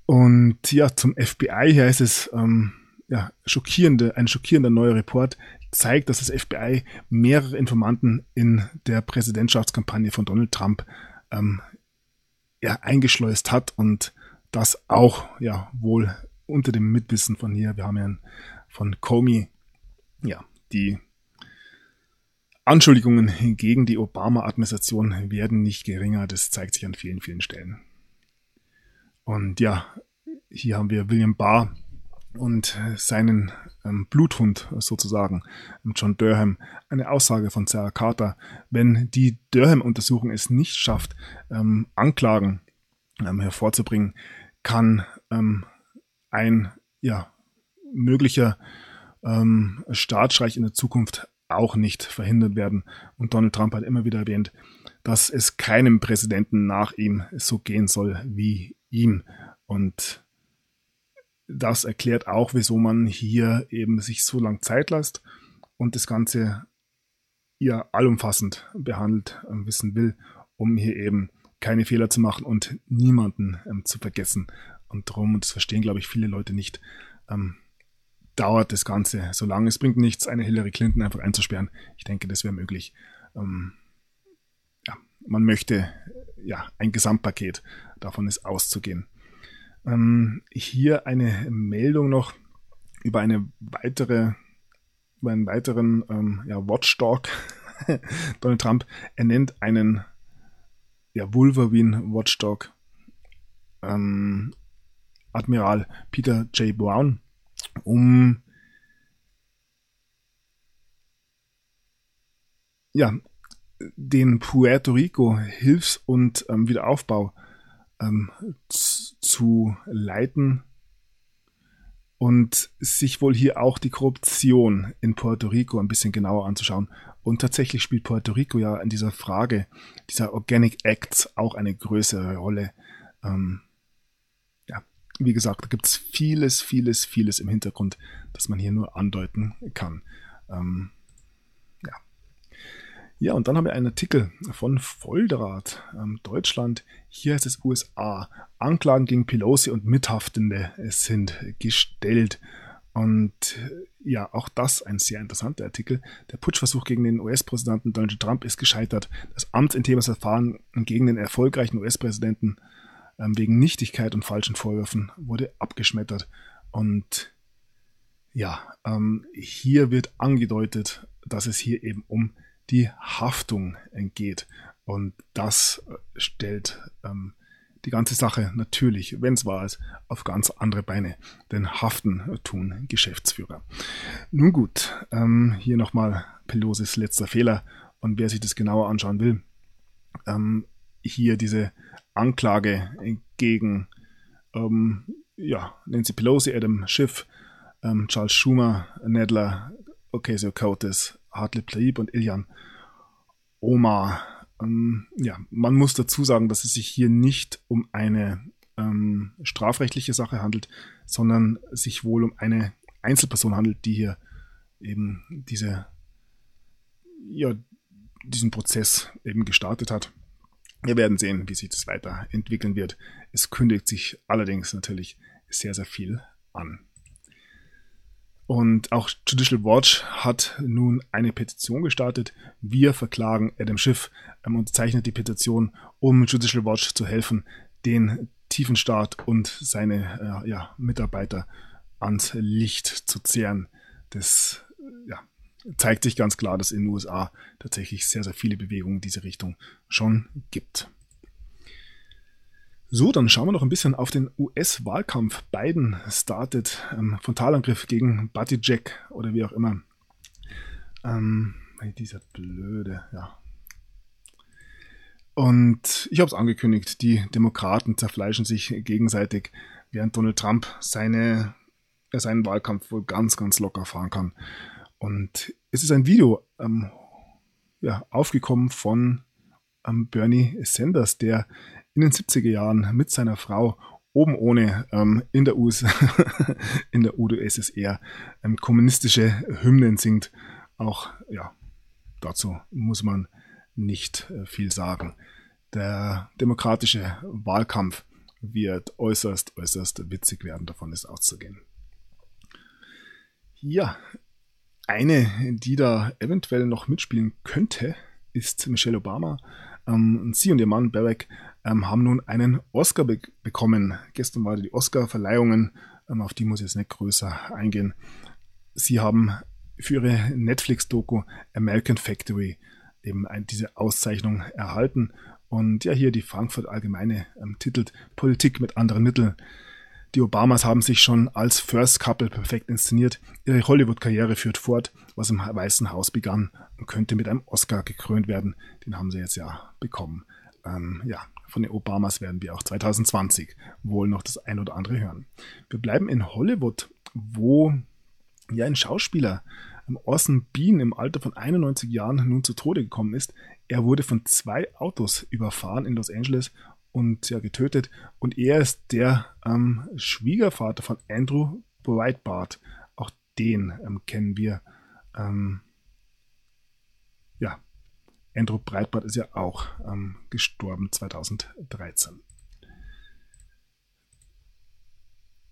S1: Und ja, zum FBI hier ist es ähm, ja, schockierende, ein schockierender neuer Report zeigt, dass das FBI mehrere Informanten in der Präsidentschaftskampagne von Donald Trump ähm, ja, eingeschleust hat und das auch ja wohl unter dem Mitwissen von hier, wir haben ja von Comey ja, die Anschuldigungen gegen die Obama-Administration werden nicht geringer. Das zeigt sich an vielen, vielen Stellen. Und ja, hier haben wir William Barr und seinen ähm, Bluthund sozusagen, John Durham, eine Aussage von Sarah Carter. Wenn die Durham-Untersuchung es nicht schafft, ähm, Anklagen ähm, hervorzubringen, kann ähm, ein ja, möglicher ähm, Staatsstreich in der Zukunft auch nicht verhindert werden. Und Donald Trump hat immer wieder erwähnt, dass es keinem Präsidenten nach ihm so gehen soll wie ihm. Und das erklärt auch, wieso man hier eben sich so lang Zeit lässt und das Ganze ja allumfassend behandelt äh, wissen will, um hier eben keine Fehler zu machen und niemanden ähm, zu vergessen. Und darum, und das verstehen, glaube ich, viele Leute nicht, ähm, dauert das Ganze so lange. Es bringt nichts, eine Hillary Clinton einfach einzusperren. Ich denke, das wäre möglich. Ähm, ja, man möchte ja ein Gesamtpaket, davon ist auszugehen. Ähm, hier eine Meldung noch über eine weitere, über einen weiteren ähm, ja, Watchdog, Donald Trump ernennt einen ja, Wolverine Watchdog ähm, Admiral Peter J. Brown, um ja, den Puerto Rico Hilfs- und ähm, Wiederaufbau ähm, zu leiten und sich wohl hier auch die Korruption in Puerto Rico ein bisschen genauer anzuschauen. Und tatsächlich spielt Puerto Rico ja in dieser Frage dieser Organic Acts auch eine größere Rolle. Ähm, wie gesagt, da gibt es vieles, vieles, vieles im Hintergrund, das man hier nur andeuten kann. Ähm, ja, und dann haben wir einen Artikel von Volldraht, ähm, Deutschland. Hier heißt es USA. Anklagen gegen Pelosi und Mithaftende sind gestellt. Und äh, ja, auch das ein sehr interessanter Artikel. Der Putschversuch gegen den US-Präsidenten Donald Trump ist gescheitert. Das Amtsenthebungsverfahren gegen den erfolgreichen US-Präsidenten ähm, wegen Nichtigkeit und falschen Vorwürfen wurde abgeschmettert. Und ja, ähm, hier wird angedeutet, dass es hier eben um die Haftung entgeht. Und das äh, stellt ähm, die ganze Sache natürlich, wenn es wahr ist, auf ganz andere Beine. Denn haften tun Geschäftsführer. Nun gut, ähm, hier nochmal Pelosi's letzter Fehler. Und wer sich das genauer anschauen will, ähm, hier diese Anklage gegen ähm, ja, Nancy Pelosi, Adam Schiff, ähm, Charles Schumer, Nedler, Ocasio-Cortez, Hartley Tlaib und Ilyan Omar. Ähm, ja, man muss dazu sagen, dass es sich hier nicht um eine ähm, strafrechtliche Sache handelt, sondern sich wohl um eine Einzelperson handelt, die hier eben diese, ja, diesen Prozess eben gestartet hat. Wir werden sehen, wie sich das weiterentwickeln wird. Es kündigt sich allerdings natürlich sehr, sehr viel an. Und auch Judicial Watch hat nun eine Petition gestartet. Wir verklagen Adam Schiff ähm, unterzeichnet die Petition, um Judicial Watch zu helfen, den Tiefenstaat und seine äh, ja, Mitarbeiter ans Licht zu zehren. Das ja, zeigt sich ganz klar, dass in den USA tatsächlich sehr, sehr viele Bewegungen in diese Richtung schon gibt. So, dann schauen wir noch ein bisschen auf den US-Wahlkampf. Biden startet ähm, Frontalangriff gegen Buddy Jack oder wie auch immer. Ähm, dieser blöde, ja. Und ich habe es angekündigt, die Demokraten zerfleischen sich gegenseitig, während Donald Trump seine, äh, seinen Wahlkampf wohl ganz, ganz locker fahren kann. Und es ist ein Video ähm, ja, aufgekommen von ähm, Bernie Sanders, der in den 70er Jahren mit seiner Frau oben ohne ähm, in der US in der UdSSR ähm, kommunistische Hymnen singt. Auch ja, dazu muss man nicht äh, viel sagen. Der demokratische Wahlkampf wird äußerst, äußerst witzig werden, davon ist auszugehen. Ja, eine, die da eventuell noch mitspielen könnte, ist Michelle Obama. Ähm, sie und ihr Mann Barack ähm, haben nun einen Oscar be bekommen. Gestern war die Oscar-Verleihungen, ähm, auf die muss ich jetzt nicht größer eingehen. Sie haben für ihre Netflix-Doku American Factory eben ein, diese Auszeichnung erhalten. Und ja, hier die Frankfurt Allgemeine ähm, titelt Politik mit anderen Mitteln. Die Obamas haben sich schon als First Couple perfekt inszeniert. Ihre Hollywood-Karriere führt fort, was im Weißen Haus begann und könnte mit einem Oscar gekrönt werden. Den haben sie jetzt ja bekommen. Ähm, ja, von den Obamas werden wir auch 2020 wohl noch das ein oder andere hören. Wir bleiben in Hollywood, wo ja ein Schauspieler, Orson Bean, im Alter von 91 Jahren nun zu Tode gekommen ist. Er wurde von zwei Autos überfahren in Los Angeles und ja getötet. Und er ist der ähm, Schwiegervater von Andrew Breitbart. Auch den ähm, kennen wir. Ähm, ja, Andrew Breitbart ist ja auch ähm, gestorben 2013.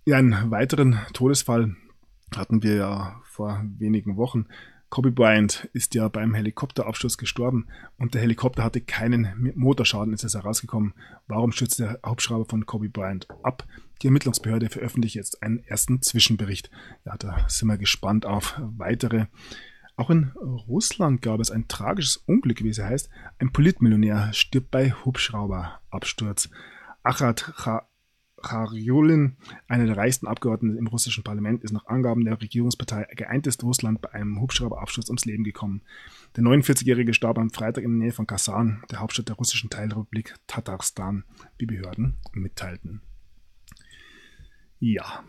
S1: Ja, einen weiteren Todesfall hatten wir ja vor wenigen Wochen. Kobe Bryant ist ja beim Helikopterabsturz gestorben und der Helikopter hatte keinen Motorschaden, ist es herausgekommen. Warum stürzt der Hauptschrauber von Kobe Bryant ab? Die Ermittlungsbehörde veröffentlicht jetzt einen ersten Zwischenbericht. Ja, da sind wir gespannt auf weitere Auch in Russland gab es ein tragisches Unglück, wie es heißt. Ein Politmillionär stirbt bei Hubschrauberabsturz. Achat Charyulin, einer der reichsten Abgeordneten im russischen Parlament, ist nach Angaben der Regierungspartei Geeintes Russland bei einem Hubschrauberabsturz ums Leben gekommen. Der 49-Jährige starb am Freitag in der Nähe von Kasan, der Hauptstadt der russischen Teilrepublik Tatarstan, wie Behörden mitteilten. Ja,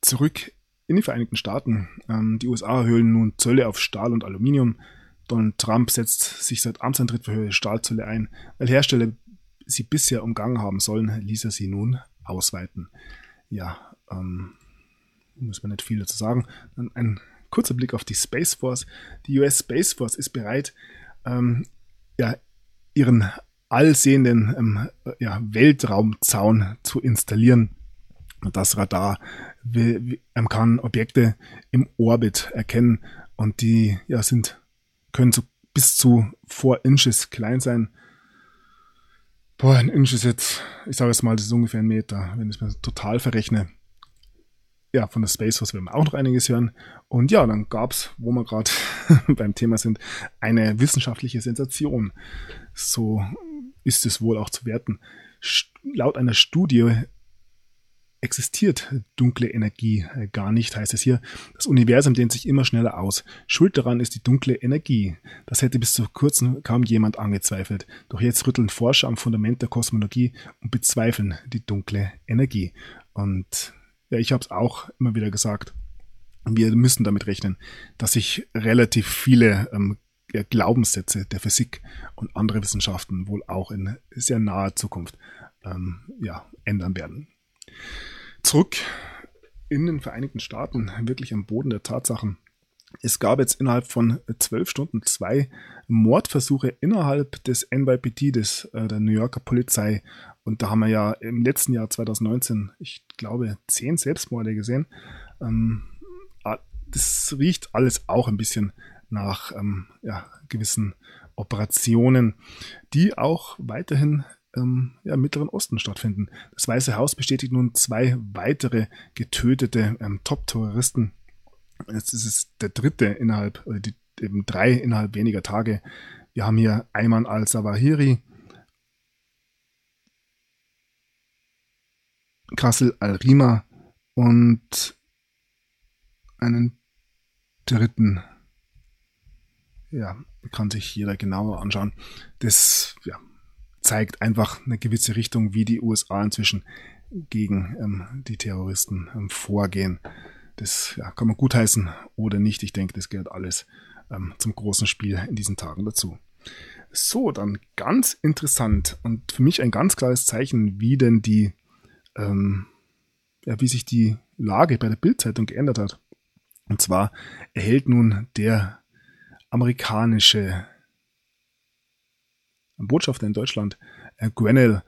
S1: zurück in die Vereinigten Staaten. Ähm, die USA erhöhen nun Zölle auf Stahl und Aluminium. Donald Trump setzt sich seit Amtsantritt für höhere Stahlzölle ein. Weil Hersteller sie bisher umgangen haben sollen, ließ er sie nun ausweiten. Ja, ähm, muss man nicht viel dazu sagen. Dann ein kurzer Blick auf die Space Force. Die US Space Force ist bereit, ähm, ja, ihren allsehenden ähm, ja, Weltraumzaun zu installieren. Das Radar kann Objekte im Orbit erkennen und die ja, sind, können so bis zu 4 Inches klein sein. Boah, ein Inch ist jetzt, ich sage jetzt mal, das ist ungefähr ein Meter, wenn ich es mir total verrechne. Ja, von der Space Force werden wir auch noch einiges hören. Und ja, dann gab es, wo wir gerade beim Thema sind, eine wissenschaftliche Sensation. So ist es wohl auch zu werten. Laut einer Studie existiert dunkle Energie äh, gar nicht, heißt es hier. Das Universum dehnt sich immer schneller aus. Schuld daran ist die dunkle Energie. Das hätte bis zu kurzem kaum jemand angezweifelt. Doch jetzt rütteln Forscher am Fundament der Kosmologie und bezweifeln die dunkle Energie. Und ja, ich habe es auch immer wieder gesagt. Wir müssen damit rechnen, dass sich relativ viele ähm, Glaubenssätze der Physik und andere Wissenschaften wohl auch in sehr naher Zukunft ähm, ja, ändern werden. Zurück in den Vereinigten Staaten, wirklich am Boden der Tatsachen. Es gab jetzt innerhalb von zwölf Stunden zwei Mordversuche innerhalb des NYPD, des, äh, der New Yorker Polizei. Und da haben wir ja im letzten Jahr 2019, ich glaube, zehn Selbstmorde gesehen. Ähm, das riecht alles auch ein bisschen nach ähm, ja, gewissen Operationen, die auch weiterhin ähm, ja, im Mittleren Osten stattfinden. Das Weiße Haus bestätigt nun zwei weitere getötete ähm, Top-Terroristen. Es ist der dritte innerhalb, oder die, eben drei innerhalb weniger Tage. Wir haben hier Ayman al-Zawahiri, Kassel al-Rima und einen dritten. Ja, kann sich jeder genauer anschauen. Das ja, zeigt einfach eine gewisse Richtung, wie die USA inzwischen gegen ähm, die Terroristen ähm, vorgehen. Das ja, kann man gutheißen oder nicht. Ich denke, das gehört alles ähm, zum großen Spiel in diesen Tagen dazu. So, dann ganz interessant und für mich ein ganz klares Zeichen, wie denn die, ähm, ja, wie sich die Lage bei der Bildzeitung geändert hat. Und zwar erhält nun der amerikanische Botschafter in Deutschland, äh, Grenell,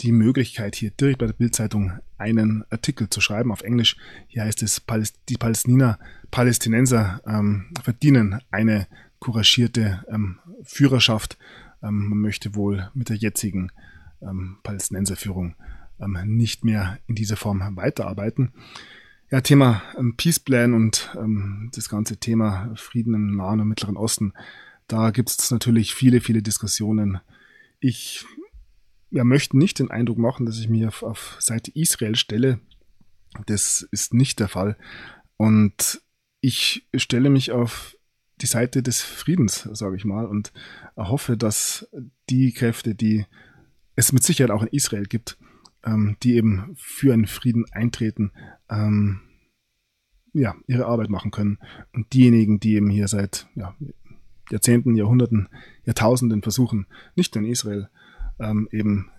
S1: die Möglichkeit, hier direkt bei der Bildzeitung einen Artikel zu schreiben auf Englisch. Hier heißt es, die Palästininer, Palästinenser ähm, verdienen eine couragierte ähm, Führerschaft. Ähm, man möchte wohl mit der jetzigen ähm, Palästinenserführung ähm, nicht mehr in dieser Form weiterarbeiten. Ja, Thema ähm, Peace Plan und das ganze Thema Frieden im Nahen und Mittleren Osten. Da gibt es natürlich viele, viele Diskussionen ich ja, möchte nicht den Eindruck machen, dass ich mich auf, auf Seite Israel stelle. Das ist nicht der Fall. Und ich stelle mich auf die Seite des Friedens, sage ich mal, und hoffe, dass die Kräfte, die es mit Sicherheit auch in Israel gibt, ähm, die eben für einen Frieden eintreten, ähm, ja, ihre Arbeit machen können. Und diejenigen, die eben hier seit ja, Jahrzehnten, Jahrhunderten, Jahrtausenden versuchen, nicht nur in Israel, ähm, eben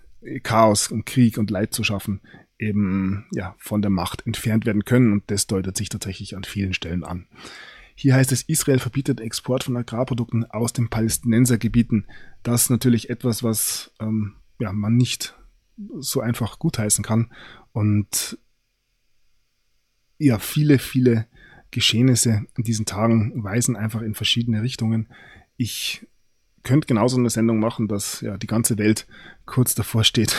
S1: Chaos und Krieg und Leid zu schaffen, eben ja von der Macht entfernt werden können und das deutet sich tatsächlich an vielen Stellen an. Hier heißt es, Israel verbietet Export von Agrarprodukten aus den Palästinensergebieten. Das ist natürlich etwas, was ähm, ja, man nicht so einfach gutheißen kann. Und ja, viele, viele Geschehnisse in diesen Tagen weisen einfach in verschiedene Richtungen. Ich könnte genauso eine Sendung machen, dass ja die ganze Welt kurz davor steht,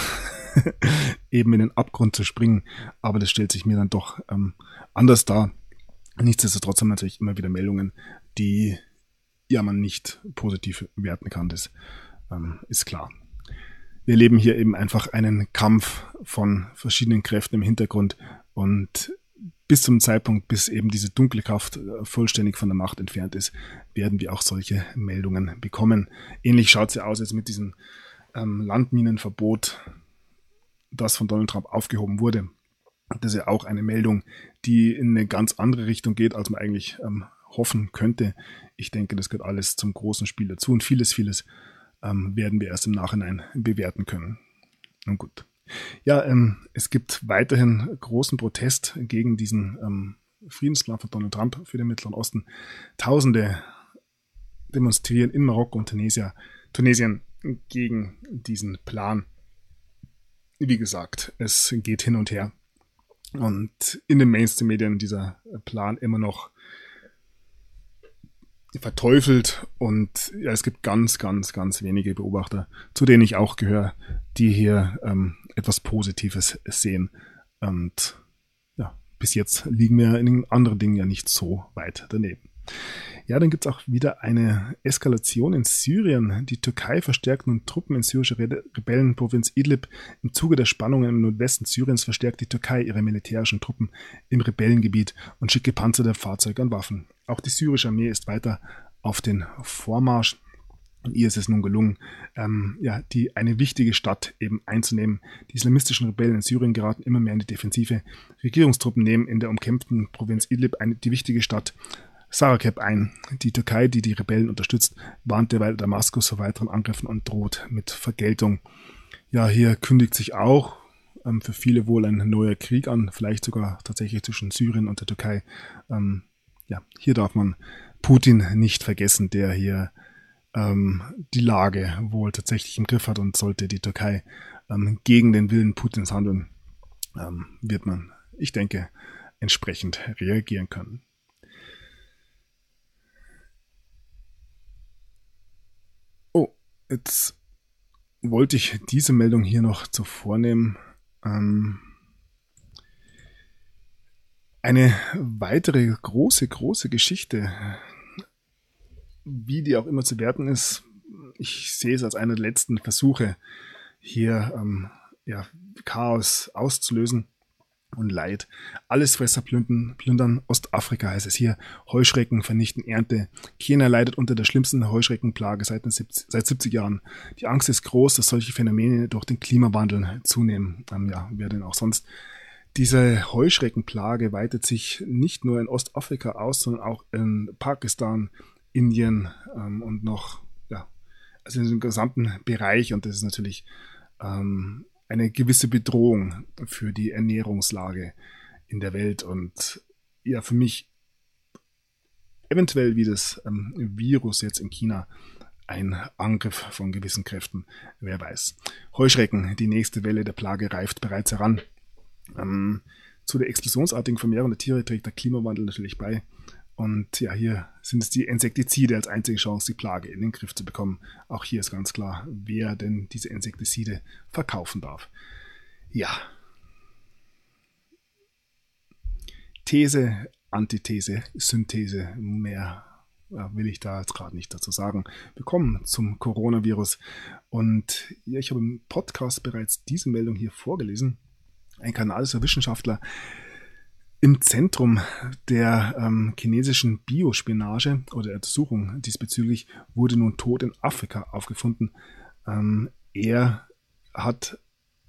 S1: eben in den Abgrund zu springen. Aber das stellt sich mir dann doch ähm, anders dar. Nichtsdestotrotz haben natürlich immer wieder Meldungen, die ja man nicht positiv werten kann. Das ähm, ist klar. Wir erleben hier eben einfach einen Kampf von verschiedenen Kräften im Hintergrund und bis zum Zeitpunkt, bis eben diese dunkle Kraft äh, vollständig von der Macht entfernt ist, werden wir auch solche Meldungen bekommen. Ähnlich schaut es ja aus jetzt mit diesem ähm, Landminenverbot, das von Donald Trump aufgehoben wurde. Das ist ja auch eine Meldung, die in eine ganz andere Richtung geht, als man eigentlich ähm, hoffen könnte. Ich denke, das gehört alles zum großen Spiel dazu und vieles, vieles ähm, werden wir erst im Nachhinein bewerten können. Nun gut. Ja, ähm, es gibt weiterhin großen Protest gegen diesen ähm, Friedensplan von Donald Trump für den Mittleren Osten. Tausende demonstrieren in Marokko und Tunisia, Tunesien gegen diesen Plan. Wie gesagt, es geht hin und her. Und in den Mainstream-Medien dieser Plan immer noch verteufelt und ja, es gibt ganz, ganz, ganz wenige Beobachter, zu denen ich auch gehöre, die hier ähm, etwas Positives sehen. Und ja, bis jetzt liegen wir in den anderen Dingen ja nicht so weit daneben. Ja, dann gibt es auch wieder eine Eskalation in Syrien. Die Türkei verstärkt nun Truppen in syrische Rebellenprovinz Idlib. Im Zuge der Spannungen im Nordwesten Syriens verstärkt die Türkei ihre militärischen Truppen im Rebellengebiet und schickt gepanzerte Fahrzeuge und Waffen. Auch die syrische Armee ist weiter auf den Vormarsch. Und ihr ist es nun gelungen, ähm, ja, die eine wichtige Stadt eben einzunehmen. Die islamistischen Rebellen in Syrien geraten immer mehr in die Defensive. Regierungstruppen nehmen in der umkämpften Provinz Idlib eine, die wichtige Stadt Sarakeb ein. Die Türkei, die die Rebellen unterstützt, warnt derweil Damaskus vor weiteren Angriffen und droht mit Vergeltung. Ja, hier kündigt sich auch ähm, für viele wohl ein neuer Krieg an, vielleicht sogar tatsächlich zwischen Syrien und der Türkei. Ähm, ja, hier darf man Putin nicht vergessen, der hier ähm, die Lage wohl tatsächlich im Griff hat und sollte die Türkei ähm, gegen den Willen Putins handeln, ähm, wird man, ich denke, entsprechend reagieren können. Jetzt wollte ich diese Meldung hier noch zuvor nehmen. Ähm, eine weitere große, große Geschichte, wie die auch immer zu werten ist, ich sehe es als einer der letzten Versuche, hier ähm, ja, Chaos auszulösen und Leid. Alles Fresser plündern, plündern. Ostafrika heißt es hier. Heuschrecken vernichten Ernte. Kenia leidet unter der schlimmsten Heuschreckenplage seit, seit 70 Jahren. Die Angst ist groß, dass solche Phänomene durch den Klimawandel zunehmen. Ähm, ja, wer denn auch sonst. Diese Heuschreckenplage weitet sich nicht nur in Ostafrika aus, sondern auch in Pakistan, Indien ähm, und noch, ja, also in dem gesamten Bereich. Und das ist natürlich ähm, eine gewisse Bedrohung für die Ernährungslage in der Welt und ja, für mich eventuell wie das ähm, Virus jetzt in China ein Angriff von gewissen Kräften, wer weiß. Heuschrecken, die nächste Welle der Plage reift bereits heran. Ähm, zu der explosionsartigen Vermehrung der Tiere trägt der Klimawandel natürlich bei. Und ja, hier sind es die Insektizide als einzige Chance, die Plage in den Griff zu bekommen. Auch hier ist ganz klar, wer denn diese Insektizide verkaufen darf. Ja. These, Antithese, Synthese, mehr will ich da jetzt gerade nicht dazu sagen. Wir kommen zum Coronavirus. Und ja, ich habe im Podcast bereits diese Meldung hier vorgelesen. Ein kanadischer Wissenschaftler im Zentrum der ähm, chinesischen Biospionage oder der Untersuchung diesbezüglich wurde nun tot in Afrika aufgefunden. Ähm, er hat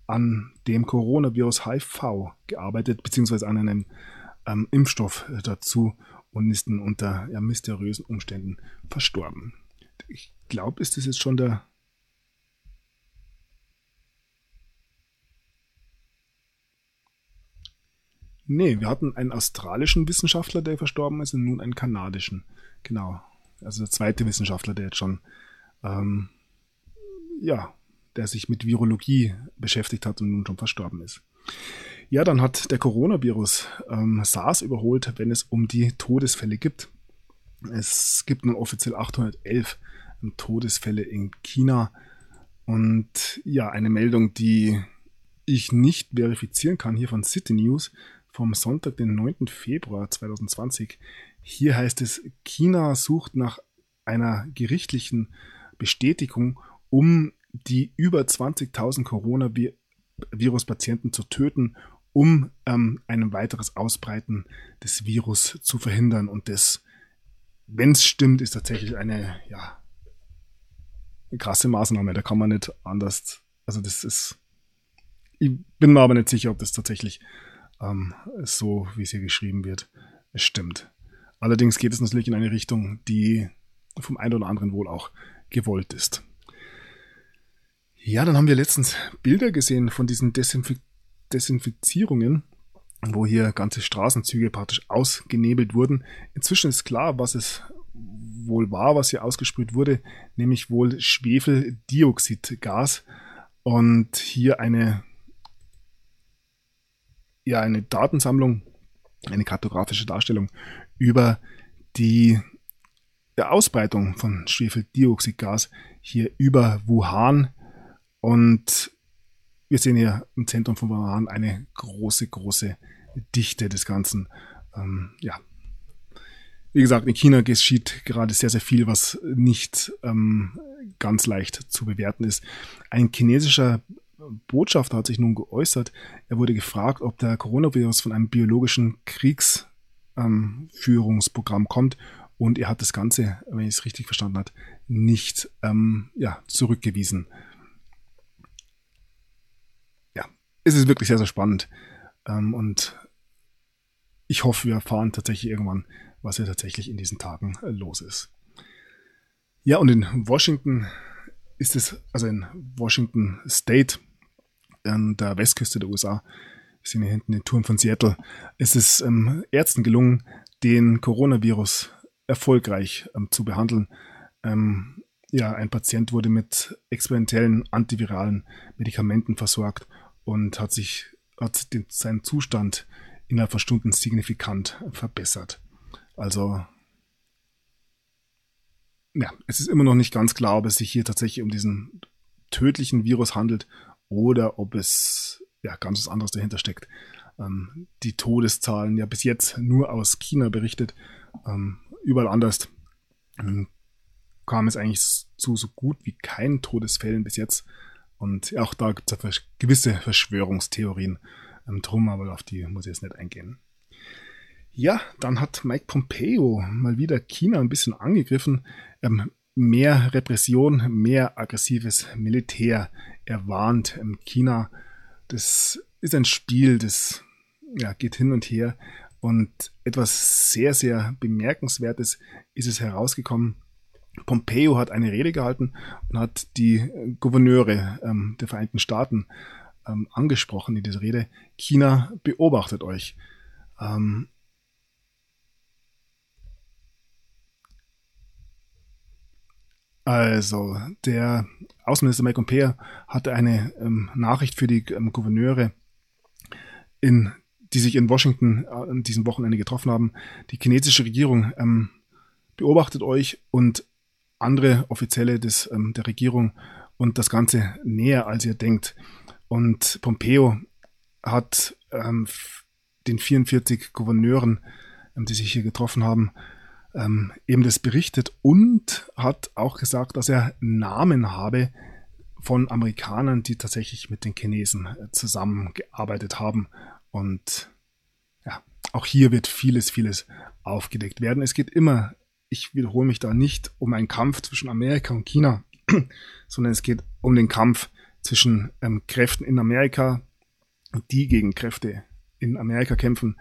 S1: an dem Coronavirus HIV gearbeitet, beziehungsweise an einem ähm, Impfstoff dazu und ist nun unter ja, mysteriösen Umständen verstorben. Ich glaube, ist das jetzt schon der Nee, wir hatten einen australischen Wissenschaftler, der verstorben ist, und nun einen kanadischen. Genau. Also der zweite Wissenschaftler, der jetzt schon, ähm, ja, der sich mit Virologie beschäftigt hat und nun schon verstorben ist. Ja, dann hat der Coronavirus ähm, SARS überholt, wenn es um die Todesfälle gibt. Es gibt nun offiziell 811 Todesfälle in China. Und ja, eine Meldung, die ich nicht verifizieren kann, hier von City News, vom Sonntag, den 9. Februar 2020. Hier heißt es, China sucht nach einer gerichtlichen Bestätigung, um die über 20.000 Coronavirus-Patienten zu töten, um ähm, ein weiteres Ausbreiten des Virus zu verhindern. Und das, wenn es stimmt, ist tatsächlich eine, ja, eine krasse Maßnahme. Da kann man nicht anders. Also das ist. Ich bin mir aber nicht sicher, ob das tatsächlich ähm, so, wie es hier geschrieben wird, stimmt. Allerdings geht es natürlich in eine Richtung, die vom einen oder anderen wohl auch gewollt ist. Ja, dann haben wir letztens Bilder gesehen von diesen Desinf Desinfizierungen, wo hier ganze Straßenzüge praktisch ausgenebelt wurden. Inzwischen ist klar, was es wohl war, was hier ausgesprüht wurde, nämlich wohl Schwefeldioxidgas und hier eine ja eine Datensammlung, eine kartografische Darstellung über die Ausbreitung von Schwefeldioxidgas hier über Wuhan. Und wir sehen hier im Zentrum von Wuhan eine große, große Dichte des Ganzen. Ähm, ja. Wie gesagt, in China geschieht gerade sehr, sehr viel, was nicht ähm, ganz leicht zu bewerten ist. Ein chinesischer Botschafter hat sich nun geäußert. Er wurde gefragt, ob der Coronavirus von einem biologischen Kriegsführungsprogramm ähm, kommt und er hat das Ganze, wenn ich es richtig verstanden habe, nicht ähm, ja, zurückgewiesen. Ja, es ist wirklich sehr, sehr spannend. Ähm, und ich hoffe, wir erfahren tatsächlich irgendwann, was hier tatsächlich in diesen Tagen äh, los ist. Ja, und in Washington ist es, also in Washington State, an der Westküste der USA, wir sehen hier hinten den Turm von Seattle, ist es ähm, Ärzten gelungen, den Coronavirus erfolgreich ähm, zu behandeln. Ähm, ja, ein Patient wurde mit experimentellen antiviralen Medikamenten versorgt und hat sich hat den, seinen Zustand innerhalb von Stunden signifikant verbessert. Also ja, es ist immer noch nicht ganz klar, ob es sich hier tatsächlich um diesen tödlichen Virus handelt oder ob es ja ganz was anderes dahinter steckt. Ähm, die Todeszahlen ja bis jetzt nur aus China berichtet. Ähm, überall anders ähm, kam es eigentlich zu so gut wie keinen Todesfällen bis jetzt. Und auch da gibt es ja gewisse Verschwörungstheorien ähm, drum, aber auf die muss ich jetzt nicht eingehen. Ja, dann hat Mike Pompeo mal wieder China ein bisschen angegriffen. Ähm, mehr Repression, mehr aggressives Militär. Er warnt China. Das ist ein Spiel, das ja, geht hin und her. Und etwas sehr, sehr Bemerkenswertes ist es herausgekommen. Pompeo hat eine Rede gehalten und hat die Gouverneure ähm, der Vereinigten Staaten ähm, angesprochen in dieser Rede. China beobachtet euch. Ähm, also, der Außenminister Mike Pompeo hatte eine ähm, Nachricht für die ähm, Gouverneure in die sich in Washington äh, an diesem Wochenende getroffen haben. Die chinesische Regierung ähm, beobachtet euch und andere Offizielle des, ähm, der Regierung und das Ganze näher, als ihr denkt. Und Pompeo hat ähm, den 44 Gouverneuren, ähm, die sich hier getroffen haben, ähm, eben das berichtet und hat auch gesagt, dass er Namen habe von Amerikanern, die tatsächlich mit den Chinesen äh, zusammengearbeitet haben und ja, auch hier wird vieles, vieles aufgedeckt werden. Es geht immer, ich wiederhole mich da nicht um einen Kampf zwischen Amerika und China, sondern es geht um den Kampf zwischen ähm, Kräften in Amerika, die gegen Kräfte in Amerika kämpfen.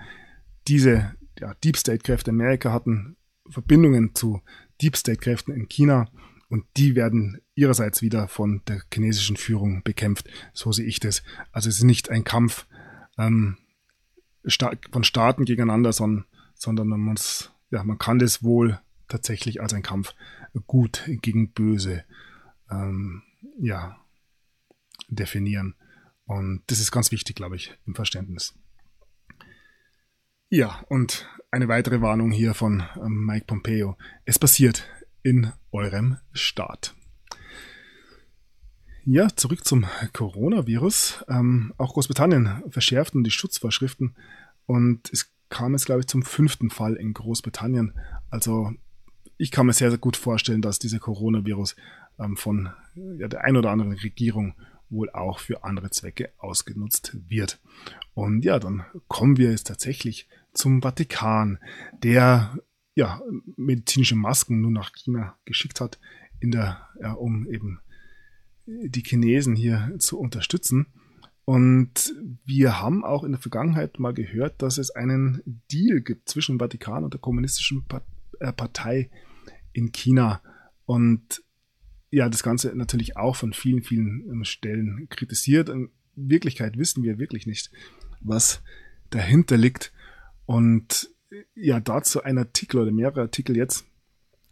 S1: Diese ja, Deep State-Kräfte in Amerika hatten Verbindungen zu Deep State-Kräften in China und die werden ihrerseits wieder von der chinesischen Führung bekämpft. So sehe ich das. Also es ist nicht ein Kampf ähm, von Staaten gegeneinander, sondern, sondern man muss, ja, man kann das wohl tatsächlich als ein Kampf gut gegen böse ähm, ja, definieren. Und das ist ganz wichtig, glaube ich, im Verständnis. Ja, und eine weitere Warnung hier von ähm, Mike Pompeo. Es passiert in eurem Staat. Ja, zurück zum Coronavirus. Ähm, auch Großbritannien verschärft nun die Schutzvorschriften und es kam jetzt, glaube ich, zum fünften Fall in Großbritannien. Also ich kann mir sehr, sehr gut vorstellen, dass dieser Coronavirus ähm, von ja, der ein oder anderen Regierung wohl auch für andere Zwecke ausgenutzt wird. Und ja, dann kommen wir jetzt tatsächlich zum Vatikan, der ja medizinische Masken nun nach China geschickt hat, in der, ja, um eben die Chinesen hier zu unterstützen. Und wir haben auch in der Vergangenheit mal gehört, dass es einen Deal gibt zwischen Vatikan und der kommunistischen äh, Partei in China. Und ja, das Ganze natürlich auch von vielen, vielen ähm, Stellen kritisiert. In Wirklichkeit wissen wir wirklich nicht, was dahinter liegt. Und ja, dazu ein Artikel oder mehrere Artikel jetzt.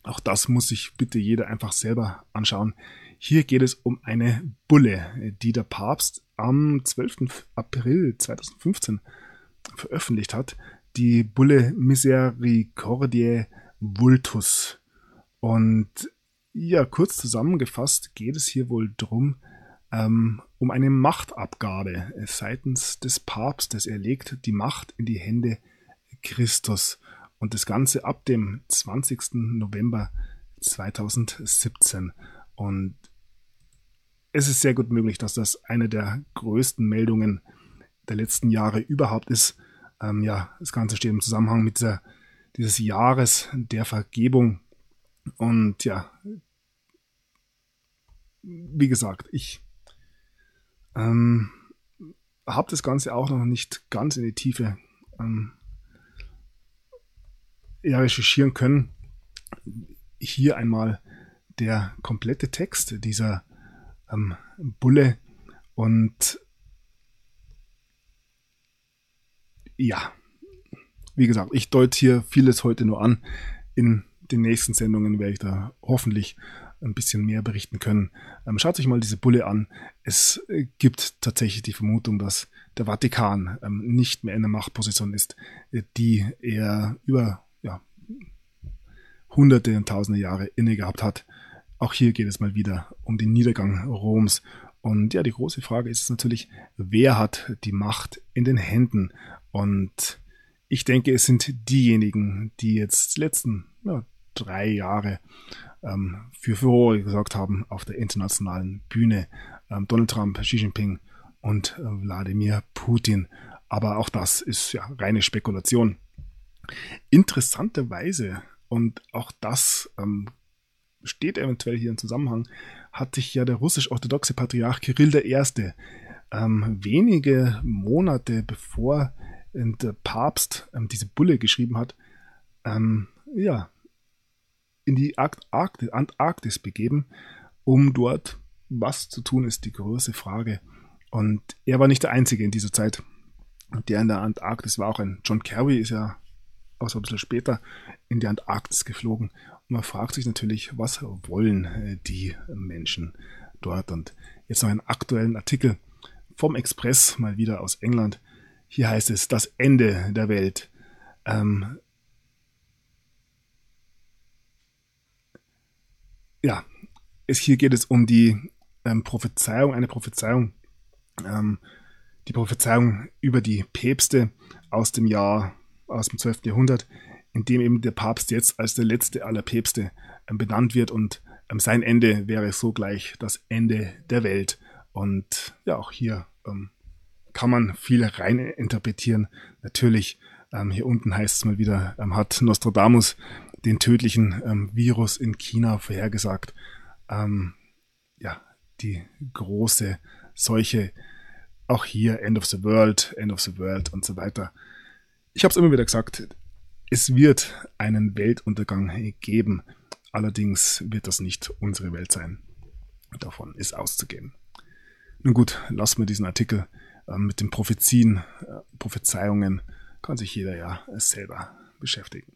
S1: Auch das muss sich bitte jeder einfach selber anschauen. Hier geht es um eine Bulle, die der Papst am 12. April 2015 veröffentlicht hat. Die Bulle Misericordiae Vultus. Und ja, kurz zusammengefasst geht es hier wohl drum, ähm, um eine Machtabgabe seitens des Papstes. Er legt die Macht in die Hände Christus und das Ganze ab dem 20. November 2017. Und es ist sehr gut möglich, dass das eine der größten Meldungen der letzten Jahre überhaupt ist. Ähm, ja, das Ganze steht im Zusammenhang mit dieser, dieses Jahres der Vergebung. Und ja, wie gesagt, ich ähm, habe das Ganze auch noch nicht ganz in die Tiefe ähm, ja, recherchieren können. Hier einmal der komplette Text dieser ähm, Bulle und ja, wie gesagt, ich deute hier vieles heute nur an. In den nächsten Sendungen werde ich da hoffentlich ein bisschen mehr berichten können. Ähm, schaut euch mal diese Bulle an. Es äh, gibt tatsächlich die Vermutung, dass der Vatikan ähm, nicht mehr in der Machtposition ist, äh, die er über ja, hunderte und tausende Jahre inne gehabt hat. Auch hier geht es mal wieder um den Niedergang Roms. Und ja, die große Frage ist natürlich, wer hat die Macht in den Händen? Und ich denke, es sind diejenigen, die jetzt die letzten ja, drei Jahre ähm, für Furore gesorgt haben auf der internationalen Bühne. Ähm, Donald Trump, Xi Jinping und äh, Wladimir Putin. Aber auch das ist ja reine Spekulation. Interessanterweise, und auch das ähm, steht eventuell hier im Zusammenhang, hat sich ja der russisch-orthodoxe Patriarch Kirill I. Ähm, wenige Monate bevor der Papst ähm, diese Bulle geschrieben hat, ähm, ja, in die Arktis, Antarktis begeben, um dort was zu tun, ist die große Frage. Und er war nicht der Einzige in dieser Zeit, der in der Antarktis war. Auch ein John Kerry ist ja auch so ein bisschen später in die Antarktis geflogen. Und man fragt sich natürlich, was wollen äh, die Menschen dort? Und jetzt noch einen aktuellen Artikel vom Express, mal wieder aus England. Hier heißt es, das Ende der Welt. Ähm, ja, es, hier geht es um die ähm, Prophezeiung, eine Prophezeiung, ähm, die Prophezeiung über die Päpste aus dem Jahr, aus dem 12. Jahrhundert, in dem eben der Papst jetzt als der letzte aller Päpste ähm, benannt wird und ähm, sein Ende wäre sogleich das Ende der Welt. Und ja, auch hier ähm, kann man viel rein interpretieren. Natürlich, hier unten heißt es mal wieder, hat Nostradamus den tödlichen Virus in China vorhergesagt. Ja, die große Seuche. Auch hier End of the World, End of the World und so weiter. Ich habe es immer wieder gesagt, es wird einen Weltuntergang geben. Allerdings wird das nicht unsere Welt sein. Davon ist auszugehen. Nun gut, lassen wir diesen Artikel äh, mit den Prophezien, äh, Prophezeiungen, kann sich jeder ja selber beschäftigen.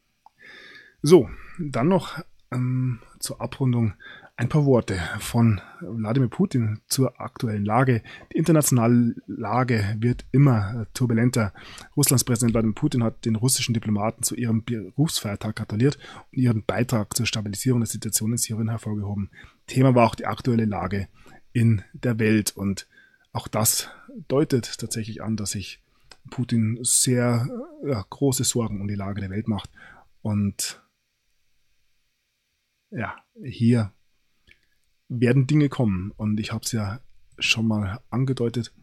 S1: So, dann noch ähm, zur Abrundung ein paar Worte von Wladimir Putin zur aktuellen Lage. Die internationale Lage wird immer turbulenter. Russlands Präsident Wladimir Putin hat den russischen Diplomaten zu ihrem Berufsfeiertag gratuliert und ihren Beitrag zur Stabilisierung der Situation in Syrien hervorgehoben. Thema war auch die aktuelle Lage in der Welt und auch das deutet tatsächlich an, dass sich Putin sehr ja, große Sorgen um die Lage der Welt macht und ja, hier werden Dinge kommen. Und ich habe es ja schon mal angedeutet.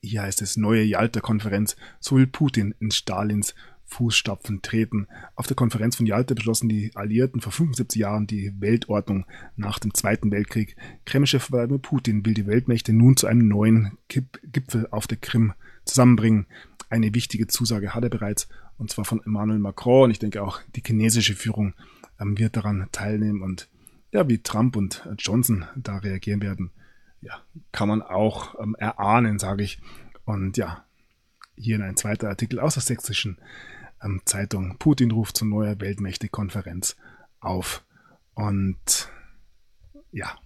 S1: Hier heißt es neue Jalta-Konferenz. So will Putin in Stalins Fußstapfen treten. Auf der Konferenz von Jalta beschlossen die Alliierten vor 75 Jahren die Weltordnung nach dem Zweiten Weltkrieg. Kremlchef Wladimir Putin will die Weltmächte nun zu einem neuen Gipfel auf der Krim zusammenbringen. Eine wichtige Zusage hat er bereits, und zwar von Emmanuel Macron. Und ich denke auch die chinesische Führung ähm, wird daran teilnehmen. Und ja, wie Trump und Johnson da reagieren werden, ja, kann man auch ähm, erahnen, sage ich. Und ja, hier in ein zweiter Artikel aus der sächsischen ähm, Zeitung. Putin ruft zur neuer Weltmächte-Konferenz auf. Und ja,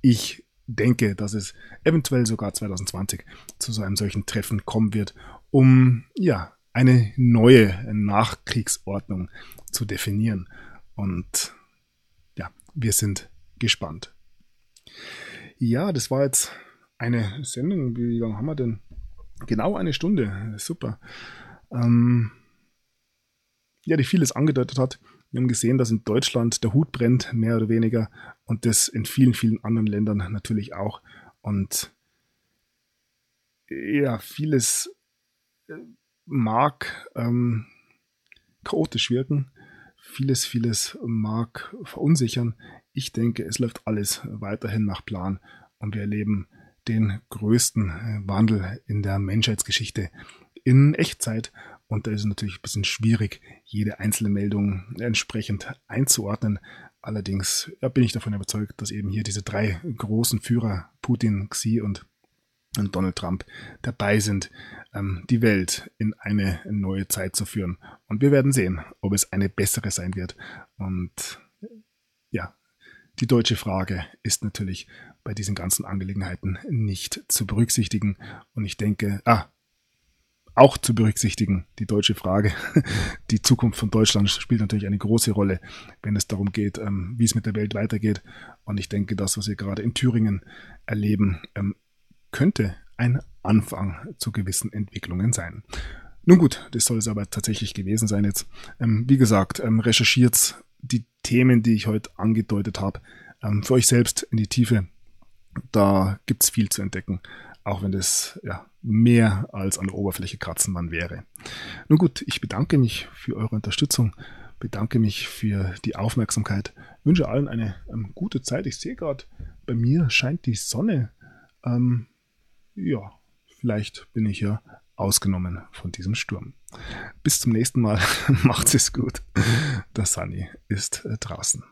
S1: ich denke, dass es eventuell sogar 2020 zu so einem solchen Treffen kommen wird, um ja eine neue Nachkriegsordnung zu definieren. Und ja, wir sind gespannt. Ja, das war jetzt eine Sendung. Wie lange haben wir denn? Genau eine Stunde. Super. Ähm, ja, die vieles angedeutet hat. Wir haben gesehen, dass in Deutschland der Hut brennt, mehr oder weniger, und das in vielen, vielen anderen Ländern natürlich auch. Und ja, vieles äh, mag ähm, chaotisch wirken, vieles, vieles mag verunsichern. Ich denke, es läuft alles weiterhin nach Plan und wir erleben den größten äh, Wandel in der Menschheitsgeschichte in Echtzeit. Und da ist es natürlich ein bisschen schwierig, jede einzelne Meldung entsprechend einzuordnen. Allerdings bin ich davon überzeugt, dass eben hier diese drei großen Führer, Putin, Xi und, und Donald Trump, dabei sind, ähm, die Welt in eine neue Zeit zu führen. Und wir werden sehen, ob es eine bessere sein wird. Und ja, die deutsche Frage ist natürlich bei diesen ganzen Angelegenheiten nicht zu berücksichtigen. Und ich denke, ah, auch zu berücksichtigen, die deutsche Frage. Die Zukunft von Deutschland spielt natürlich eine große Rolle, wenn es darum geht, ähm, wie es mit der Welt weitergeht. Und ich denke, das, was wir gerade in Thüringen erleben, ähm, könnte ein Anfang zu gewissen Entwicklungen sein. Nun gut, das soll es aber tatsächlich gewesen sein jetzt. Ähm, wie gesagt, recherchiert die Themen, die ich heute angedeutet habe, für euch selbst in die Tiefe. Da gibt es viel zu entdecken auch wenn das ja, mehr als an der Oberfläche kratzen man wäre. Nun gut, ich bedanke mich für eure Unterstützung, bedanke mich für die Aufmerksamkeit, wünsche allen eine ähm, gute Zeit. Ich sehe gerade, bei mir scheint die Sonne. Ähm, ja, vielleicht bin ich ja ausgenommen von diesem Sturm. Bis zum nächsten Mal. Macht es gut. Der Sunny ist äh, draußen.